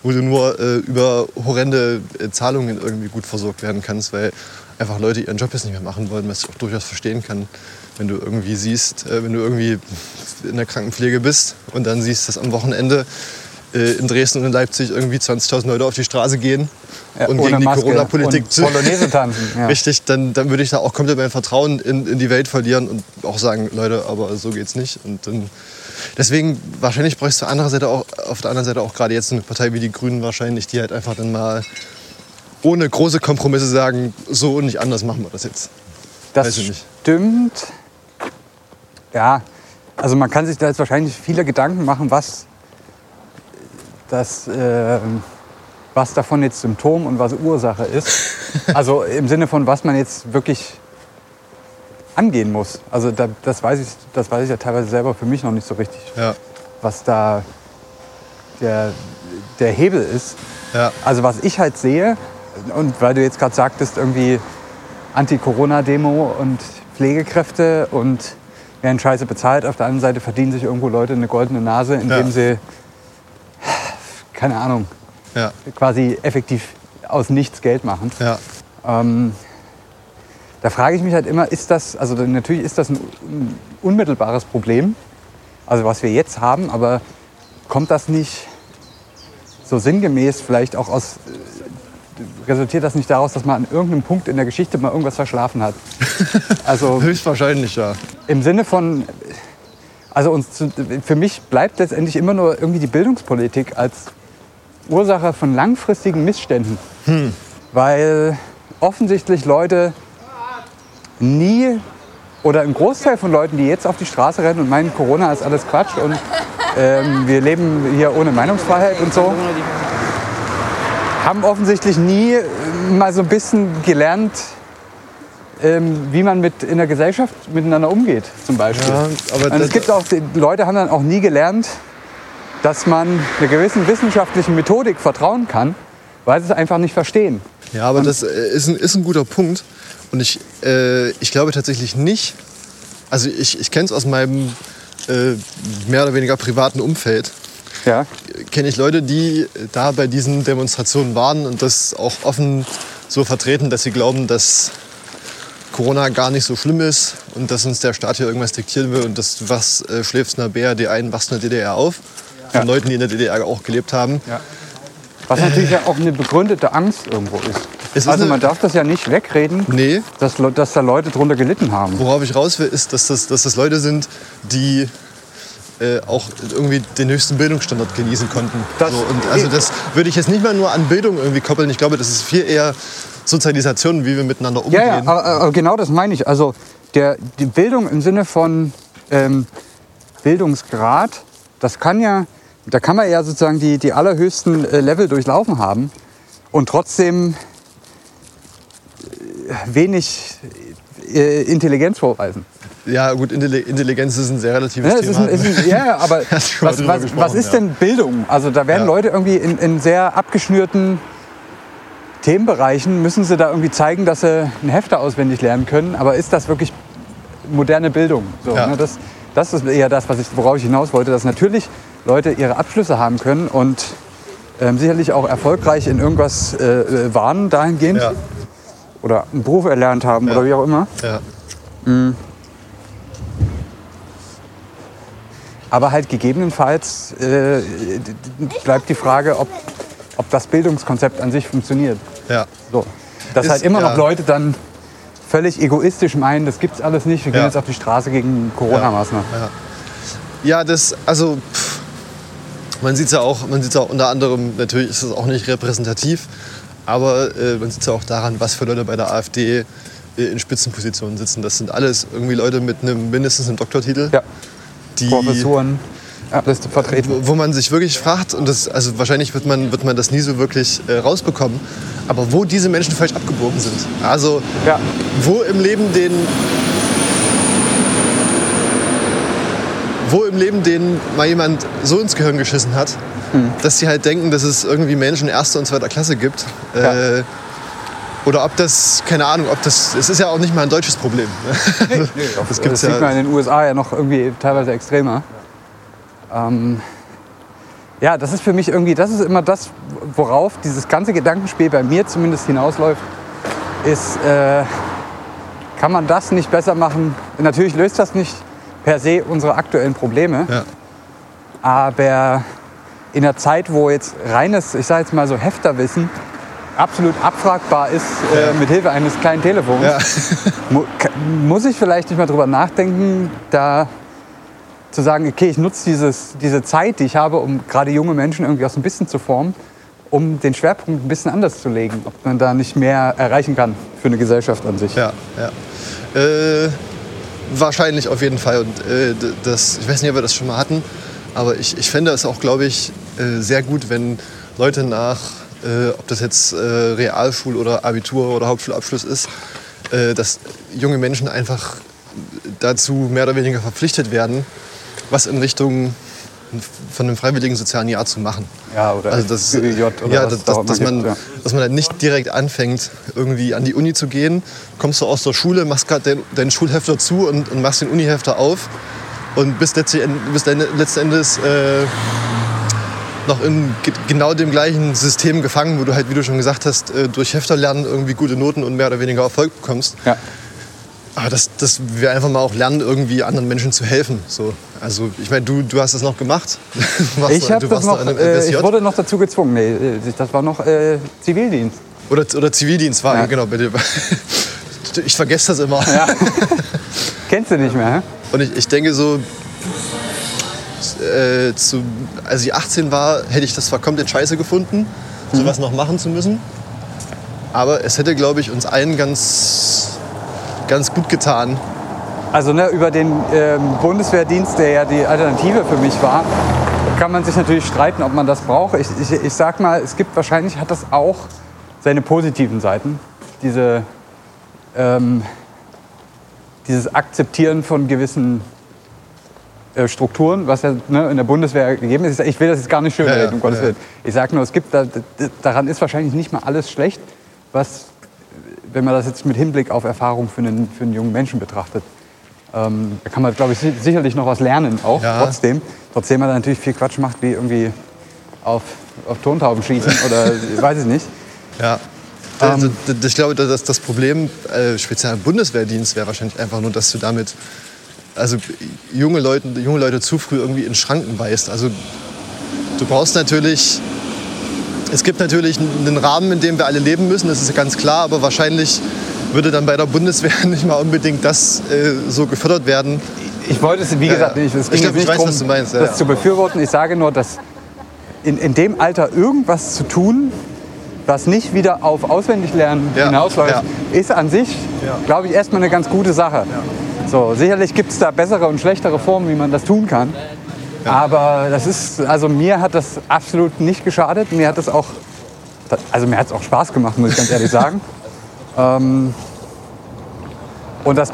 wo du nur äh, über horrende äh, Zahlungen irgendwie gut versorgt werden kannst, weil einfach Leute ihren Job jetzt nicht mehr machen wollen, was ich auch durchaus verstehen kann. Wenn du irgendwie siehst, äh, wenn du irgendwie in der Krankenpflege bist und dann siehst, dass am Wochenende äh, in Dresden und in Leipzig irgendwie 20.000 Leute auf die Straße gehen Ja, und gegen die Corona-Politik und Polonaise (laughs) tanzen, ja. Richtig, dann, dann würde ich da auch komplett mein Vertrauen in, in die Welt verlieren und auch sagen, Leute, aber so geht's nicht. Und dann, deswegen, wahrscheinlich bräuchst du andere Seite auch, auf der anderen Seite auch gerade jetzt eine Partei wie die Grünen wahrscheinlich, die halt einfach dann mal ohne große Kompromisse sagen, so und nicht anders machen wir das jetzt. Das Weiß ich nicht. stimmt. Ja, also man kann sich da jetzt wahrscheinlich viele Gedanken machen, was, das, äh, was davon jetzt Symptom und was Ursache ist. (laughs) Also im Sinne von, was man jetzt wirklich angehen muss. Also da, das, weiß ich, das weiß ich ja teilweise selber für mich noch nicht so richtig, Ja, was da der, der Hebel ist. ja, Also was ich halt sehe, und weil du jetzt gerade sagtest, irgendwie Anti-Corona-Demo und Pflegekräfte und werden scheiße bezahlt. Auf der anderen Seite verdienen sich irgendwo Leute eine goldene Nase, indem Ja. sie, keine Ahnung, ja, quasi effektiv aus nichts Geld machen. ja. Ähm, da frage ich mich halt immer, ist das, also natürlich ist das ein un- unmittelbares Problem, also was wir jetzt haben, aber kommt das nicht so sinngemäß vielleicht auch aus, äh, resultiert das nicht daraus, dass man an irgendeinem Punkt in der Geschichte mal irgendwas verschlafen hat? (laughs) Also Höchstwahrscheinlich, ja. im Sinne von, also uns für mich bleibt letztendlich immer nur irgendwie die Bildungspolitik als Ursache von langfristigen Missständen. Weil offensichtlich Leute nie oder ein Großteil von Leuten, die jetzt auf die Straße rennen und meinen, Corona ist alles Quatsch und ähm, wir leben hier ohne Meinungsfreiheit und so, haben offensichtlich nie äh, mal so ein bisschen gelernt, ähm, wie man mit in der Gesellschaft miteinander umgeht, zum Beispiel. Ja, aber und es gibt auch, die Leute haben dann auch nie gelernt, dass man einer gewissen wissenschaftlichen Methodik vertrauen kann, weil sie es einfach nicht verstehen. Ja, aber das äh, ist ein, ist ein guter Punkt. Und ich, äh, ich glaube tatsächlich nicht, also ich, ich kenne es aus meinem äh, mehr oder weniger privaten Umfeld, Ja, kenne ich Leute, die da bei diesen Demonstrationen waren und das auch offen so vertreten, dass sie glauben, dass Corona gar nicht so schlimm ist und dass uns der Staat hier irgendwas diktieren will und das, was äh, schläfst in der BRD ein, wachst in der DDR auf. Von. Leuten, die in der DDR auch gelebt haben. Was natürlich ja auch eine begründete Angst irgendwo ist. Ist also man darf das ja nicht wegreden, Nee, dass, dass da Leute drunter gelitten haben. Worauf ich raus will, ist, dass das, dass das Leute sind, die äh, auch irgendwie den höchsten Bildungsstandard genießen konnten. Das- so, und also das würde ich jetzt nicht mal nur an Bildung irgendwie koppeln. Ich glaube, das ist viel eher Sozialisation, wie wir miteinander umgehen. Ja, ja, aber, aber genau das meine ich. Also der, die Bildung im Sinne von ähm, Bildungsgrad, das kann ja, da kann man ja sozusagen die, die allerhöchsten äh, Level durchlaufen haben und trotzdem äh, wenig äh, Intelligenz vorweisen. Ja, gut, Intelli- Intelligenz ist ein sehr relatives Ja, es ist Thema. ein, ist ein, ja, aber (laughs) was, was, was ist denn Bildung? Also da werden Ja. Leute irgendwie in, in sehr abgeschnürten Themenbereichen, müssen sie da irgendwie zeigen, dass sie ein Hefter auswendig lernen können. Aber ist das wirklich moderne Bildung? So, Ja. ne, das, das ist eher das, was ich, worauf ich hinaus wollte, dass natürlich Leute ihre Abschlüsse haben können und ähm, sicherlich auch erfolgreich in irgendwas äh, äh, waren dahingehend ja, oder einen Beruf erlernt haben Ja. oder wie auch immer. ja. Aber halt gegebenenfalls äh, bleibt die Frage, ob, ob das Bildungskonzept an sich funktioniert. ja. So. Dass Ist- halt immer ja. noch Leute dann völlig egoistisch meinen, das gibt's alles nicht, wir gehen jetzt auf die Straße gegen Corona-Maßnahmen. Ja, das, also pff, man sieht es ja auch, man sieht's auch unter anderem, natürlich ist es auch nicht repräsentativ, aber äh, man sieht es ja auch daran, was für Leute bei der AfD äh, in Spitzenpositionen sitzen. Das sind alles irgendwie Leute mit einem mindestens einem Doktortitel, Ja, die Professoren, alles vertreten. wo, wo man sich wirklich fragt, und das, also wahrscheinlich wird man, wird man das nie so wirklich äh, rausbekommen, aber wo diese Menschen falsch abgebogen sind. Also Ja, wo im Leben den wo im Leben denen mal jemand so ins Gehirn geschissen hat, dass sie halt denken, dass es irgendwie Menschen erster und zweiter Klasse gibt. Ja. Äh, oder ob das, keine Ahnung, ob das, es ist ja auch nicht mal ein deutsches Problem. (laughs) ne? das, das gibt's sieht ja. man in den USA ja noch irgendwie teilweise extremer. Ähm, ja, das ist für mich irgendwie, das ist immer das, worauf dieses ganze Gedankenspiel bei mir zumindest hinausläuft, ist, äh, kann man das nicht besser machen? Natürlich löst das nicht per se unsere aktuellen Probleme, Ja. aber in der Zeit, wo jetzt reines, ich sage jetzt mal so Hefterwissen absolut abfragbar ist äh, Ja. mit Hilfe eines kleinen Telefons, Ja. mu muss ich vielleicht nicht mal drüber nachdenken, da zu sagen, okay, ich nutze dieses, diese Zeit, die ich habe, um gerade junge Menschen irgendwie auch so ein bisschen zu formen, um den Schwerpunkt ein bisschen anders zu legen, ob man da nicht mehr erreichen kann für eine Gesellschaft an sich. Ja, ja. Äh, wahrscheinlich auf jeden Fall. Und äh, das, ich weiß nicht, ob wir das schon mal hatten, aber ich, ich fände es auch, glaube ich, äh, sehr gut, wenn Leute nach, äh, ob das jetzt äh, Realschul- oder Abitur oder Hauptschulabschluss ist, äh, dass junge Menschen einfach dazu mehr oder weniger verpflichtet werden, was in Richtung von einem freiwilligen sozialen Jahr zu machen. Ja, oder Also das, FÜJ oder ja, das, das, dass, man, gibt, ja. dass man dann nicht direkt anfängt, irgendwie an die Uni zu gehen. Kommst du aus der Schule, machst gerade dein, dein Schulhefter zu und, und machst den Unihefter auf und bist, letztlich, bist letzten Endes äh, noch in ge- genau dem gleichen System gefangen, wo du halt, wie du schon gesagt hast, äh, durch Hefterlernen irgendwie gute Noten und mehr oder weniger Erfolg bekommst. Ja. Aber das, das wir einfach mal auch lernen, irgendwie anderen Menschen zu helfen. So. Also ich meine, du, du hast das noch gemacht. (laughs) Warst Ich du das noch, äh, ich wurde noch dazu gezwungen. Nee, äh, das war noch äh, Zivildienst. Oder, oder Zivildienst war, Ja. genau. Bei dir. (laughs) Ich vergesse das immer. Ja. (laughs) Kennst du nicht mehr, hä? Und ich, ich denke so, äh, zu, als ich 18 war, hätte ich das zwar komplett scheiße gefunden, sowas noch machen zu müssen. Aber es hätte, glaube ich, uns allen ganz, ganz gut getan. Also ne, über den ähm, Bundeswehrdienst, der ja die Alternative für mich war, kann man sich natürlich streiten, ob man das braucht. Ich, ich, ich sag mal, es gibt wahrscheinlich, hat das auch seine positiven Seiten. Diese, ähm, dieses Akzeptieren von gewissen äh, Strukturen, was ja ne, in der Bundeswehr gegeben ist. Ich will das jetzt gar nicht schönreden, Ja, ja, um Gottes ja, ja. Willen. Ich sage nur, es gibt da, daran ist wahrscheinlich nicht mal alles schlecht, was, wenn man das jetzt mit Hinblick auf Erfahrung für einen, für einen jungen Menschen betrachtet. Ähm, da kann man, glaube ich, si- sicherlich noch was lernen, auch Ja. trotzdem. Trotzdem man da natürlich viel Quatsch macht, wie irgendwie auf, auf Tontauben schießen oder (laughs) weiß ich nicht. Ja. Also, d- d- ich glaube, dass das Problem, äh, speziell im Bundeswehrdienst, wäre wahrscheinlich einfach nur, dass du damit also junge Leute, junge Leute zu früh irgendwie in Schranken weist. Also du brauchst natürlich, es gibt natürlich einen Rahmen, in dem wir alle leben müssen, das ist ja ganz klar, aber wahrscheinlich würde dann bei der Bundeswehr (laughs) nicht mal unbedingt das äh, so gefördert werden. Ich wollte es, wie Ja, gesagt, ja. nicht, es Ich ging glaub, jetzt ich nicht weiß, darum, was du meinst, ja, das ja. zu befürworten. Ich sage nur, dass in, in dem Alter irgendwas zu tun, was nicht wieder auf Auswendiglernen Ja, hinausläuft, ja. ist an sich, glaube ich, erstmal eine ganz gute Sache. So, sicherlich gibt es da bessere und schlechtere Formen, wie man das tun kann. Aber das ist, also mir hat das absolut nicht geschadet. Mir hat das auch, also mir hat es auch Spaß gemacht, muss ich ganz ehrlich sagen. (laughs) Ähm, und das,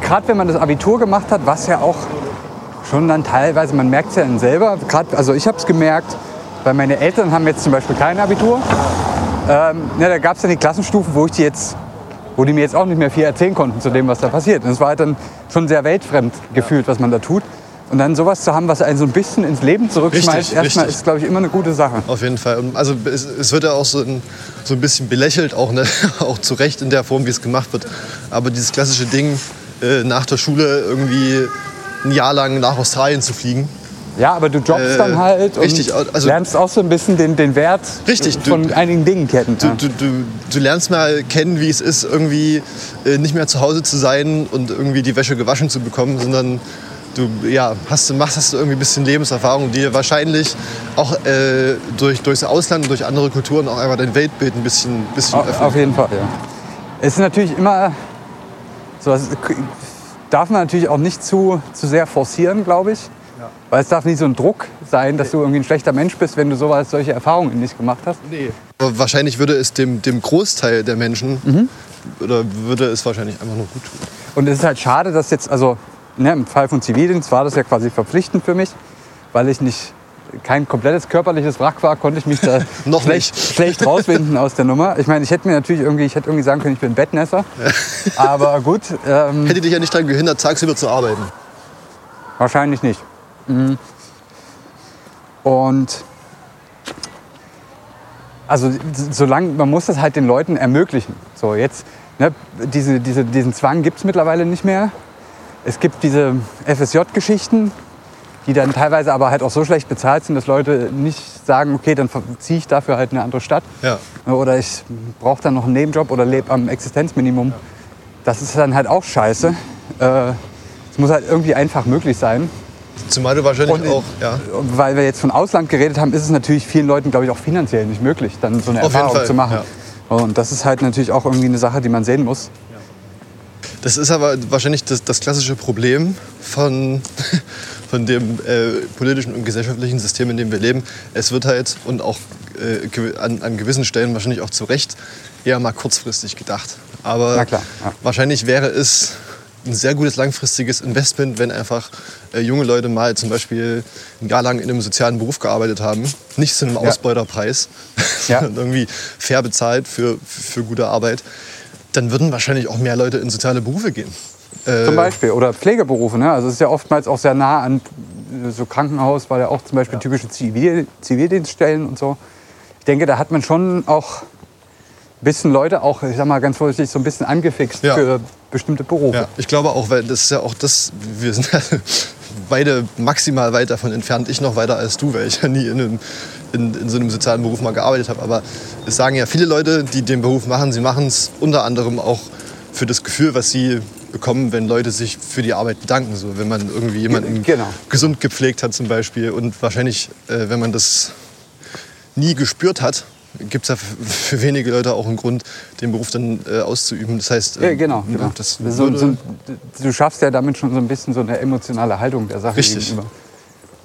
gerade wenn man das Abitur gemacht hat, was ja auch schon dann teilweise, man merkt es ja dann selber, grad, also ich habe es gemerkt, weil meine Eltern haben jetzt zum Beispiel kein Abitur. Ähm, ja, da gab es dann die Klassenstufen, wo ich die jetzt, wo die mir jetzt auch nicht mehr viel erzählen konnten zu dem, was da passiert. Und es war halt dann schon sehr weltfremd gefühlt, was man da tut. Und dann sowas zu haben, was einen so ein bisschen ins Leben zurückschmeißt, erstmal ist, glaube ich, immer eine gute Sache. Auf jeden Fall. Also es, es wird ja auch so ein, so ein bisschen belächelt, auch, ne? (laughs) auch zu Recht in der Form, wie es gemacht wird. Aber dieses klassische Ding, äh, nach der Schule irgendwie ein Jahr lang nach Australien zu fliegen. Ja, aber du jobbst Äh, dann halt und richtig, also- lernst auch so ein bisschen den, den Wert Richtig, du- von einigen Dingen kennen. Du, ja. du, du, du lernst mal kennen, wie es ist, irgendwie äh, nicht mehr zu Hause zu sein und irgendwie die Wäsche gewaschen zu bekommen, sondern du ja, hast, du- machst hast du irgendwie ein bisschen Lebenserfahrung, die dir wahrscheinlich auch äh, durch, durchs Ausland und durch andere Kulturen auch einfach dein Weltbild ein bisschen, bisschen Auf, öffnet. auf jeden Fall, ja. Es ist natürlich immer, so, das darf man natürlich auch nicht zu, zu sehr forcieren, glaube ich. Weil es darf nicht so ein Druck sein, dass du irgendwie ein schlechter Mensch bist, wenn du sowas, solche Erfahrungen nicht gemacht hast. Aber wahrscheinlich würde es dem, dem Großteil der Menschen Mhm. oder würde es wahrscheinlich einfach nur gut tun. Und es ist halt schade, dass jetzt, also ne, im Fall von Zivildienst war das ja quasi verpflichtend für mich, weil ich nicht kein komplettes körperliches Wrack war, konnte ich mich da (laughs) Noch schlecht, nicht. schlecht rauswinden aus der Nummer. Ich meine, ich hätte mir natürlich irgendwie, ich hätte irgendwie sagen können, ich bin Bettnässer. Aber gut, ähm, Hätte dich ja nicht daran gehindert, tagsüber zu arbeiten. Wahrscheinlich nicht. Mhm. Und also solange man muss das halt den Leuten ermöglichen. So jetzt ne, diese, diese, diesen Zwang gibt es mittlerweile nicht mehr. Es gibt diese FSJ-Geschichten, die dann teilweise aber halt auch so schlecht bezahlt sind, dass Leute nicht sagen, okay, dann ziehe ich dafür halt in eine andere Stadt. Ja. oder ich brauche dann noch einen Nebenjob oder lebe am Existenzminimum. Das ist dann halt auch scheiße. Äh, Es muss halt irgendwie einfach möglich sein. Zumal du wahrscheinlich Und- auch, ja. Weil wir jetzt von Ausland geredet haben, ist es natürlich vielen Leuten, glaube ich, auch finanziell nicht möglich, dann so eine Auf Erfahrung zu machen. ja. Und das ist halt natürlich auch irgendwie eine Sache, die man sehen muss. Das ist aber wahrscheinlich das, das klassische Problem von, (laughs) von dem äh, politischen und gesellschaftlichen System, in dem wir leben. Es wird halt und auch äh, an, an gewissen Stellen wahrscheinlich auch zu Recht eher mal kurzfristig gedacht. Aber klar, ja. wahrscheinlich wäre es ein sehr gutes langfristiges Investment, wenn einfach äh, junge Leute mal zum Beispiel ein Jahr lang in einem sozialen Beruf gearbeitet haben, nicht zu einem Ja. Ausbeuterpreis, Ja. (laughs) sondern irgendwie fair bezahlt für, für gute Arbeit. Dann würden wahrscheinlich auch mehr Leute in soziale Berufe gehen. Äh, Zum Beispiel. Oder Pflegeberufe. Ne? Also es ist ja oftmals auch sehr nah an so Krankenhaus, weil ja auch zum Beispiel typische Zivil Zivildienststellen und so. Ich denke, da hat man schon auch ein bisschen Leute auch, ich sag mal ganz vorsichtig, so ein bisschen angefixt Ja. für bestimmte Berufe. Ja, ich glaube auch, weil das ist ja auch das, wir sind ja (laughs) beide maximal weit davon entfernt, ich noch weiter als du, weil ich ja nie in, einem, in, in so einem sozialen Beruf mal gearbeitet habe. Aber es sagen ja viele Leute, die den Beruf machen, sie machen es unter anderem auch für das Gefühl, was sie bekommen, wenn Leute sich für die Arbeit bedanken. So, wenn man irgendwie jemanden Genau. gesund gepflegt hat zum Beispiel. Und wahrscheinlich, äh, wenn man das nie gespürt hat, gibt es ja für- wenige Leute auch einen Grund, den Beruf dann äh, auszuüben. Das heißt, Ja, äh, genau. genau. Das so, so, du schaffst ja damit schon so ein bisschen so eine emotionale Haltung der Sache Richtig. gegenüber,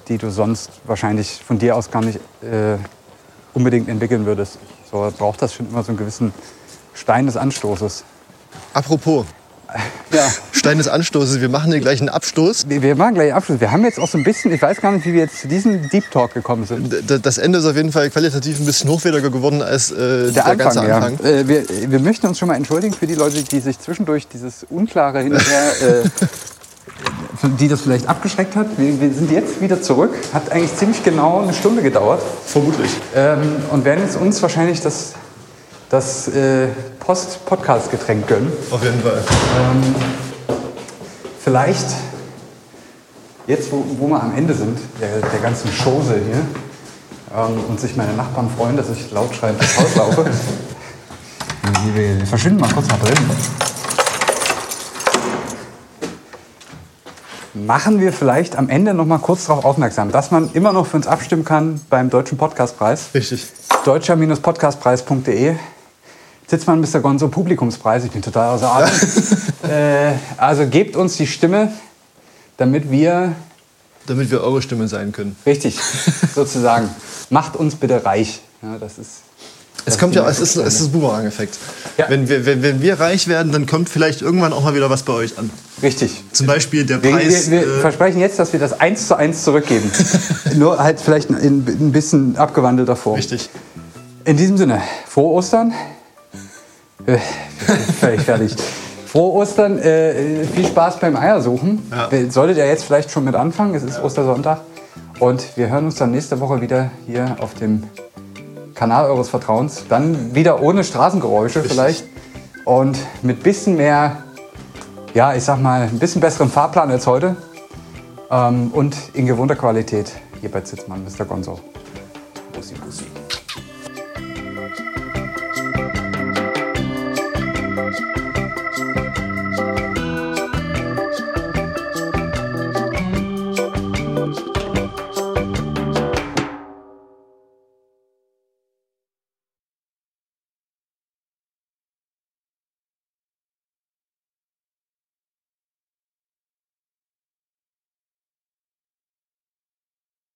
die du sonst wahrscheinlich von dir aus gar nicht äh, unbedingt entwickeln würdest. So braucht das schon immer so einen gewissen Stein des Anstoßes. Apropos, (laughs) Ja. Stein des Anstoßes, wir machen hier gleich einen Abstoß. Wir wir machen gleich Abschluss. Wir haben jetzt auch so ein bisschen, ich weiß gar nicht, wie wir jetzt zu diesem Deep Talk gekommen sind. D- Das Ende ist auf jeden Fall qualitativ ein bisschen hochwertiger geworden als äh, der, ganze ja. Anfang. Äh, wir, wir möchten uns schon mal entschuldigen für die Leute, die sich zwischendurch dieses unklare hin und her, äh, (laughs) die das vielleicht abgeschreckt hat. Wir, wir sind jetzt wieder zurück. Hat eigentlich ziemlich genau eine Stunde gedauert. Vermutlich. Ähm, und werden jetzt uns wahrscheinlich das, das äh, Post-Podcast-Getränk gönnen. Auf jeden Fall. Vielleicht, jetzt wo, wo wir am Ende sind, der, der ganzen Chose hier, ähm, und sich meine Nachbarn freuen, dass ich laut schreiend durchs Haus laufe. Wir, (laughs) wir verschwinden mal kurz nach drin. Machen wir vielleicht am Ende noch mal kurz darauf aufmerksam, dass man immer noch für uns abstimmen kann beim Deutschen Podcastpreis. Richtig. Deutscher-podcastpreis.de. Zitzmann Mr. Gonzo Publikumspreis. Ich bin total außer Atem. (laughs) äh, also gebt uns die Stimme, damit wir Damit wir eure Stimme sein können. richtig (laughs) sozusagen macht uns bitte reich. Ja, das ist. Es kommt ja, es ist, es ist Boomerang-Effekt. Ja. Wenn, wir, wenn, wenn wir reich werden, dann kommt vielleicht irgendwann auch mal wieder was bei euch an. richtig. Zum Beispiel der Wir, Preis. wir, wir äh, versprechen jetzt, dass wir das eins zu eins zurückgeben. (laughs) Nur halt vielleicht in, ein bisschen abgewandelter Form. richtig. In diesem Sinne, frohe Ostern. Äh, Völlig fertig. Frohe Ostern, äh, viel Spaß beim Eiersuchen. Ja. Äh, Solltet ihr jetzt vielleicht schon mit anfangen, es ist Ostersonntag. Und wir hören uns dann nächste Woche wieder hier auf dem Kanal eures Vertrauens. Dann wieder ohne Straßengeräusche vielleicht. Und mit bisschen mehr, ja, ich sag mal, ein bisschen besseren Fahrplan als heute. Ähm, und in gewohnter Qualität hier bei Zitzmann, Mr. Gonzo.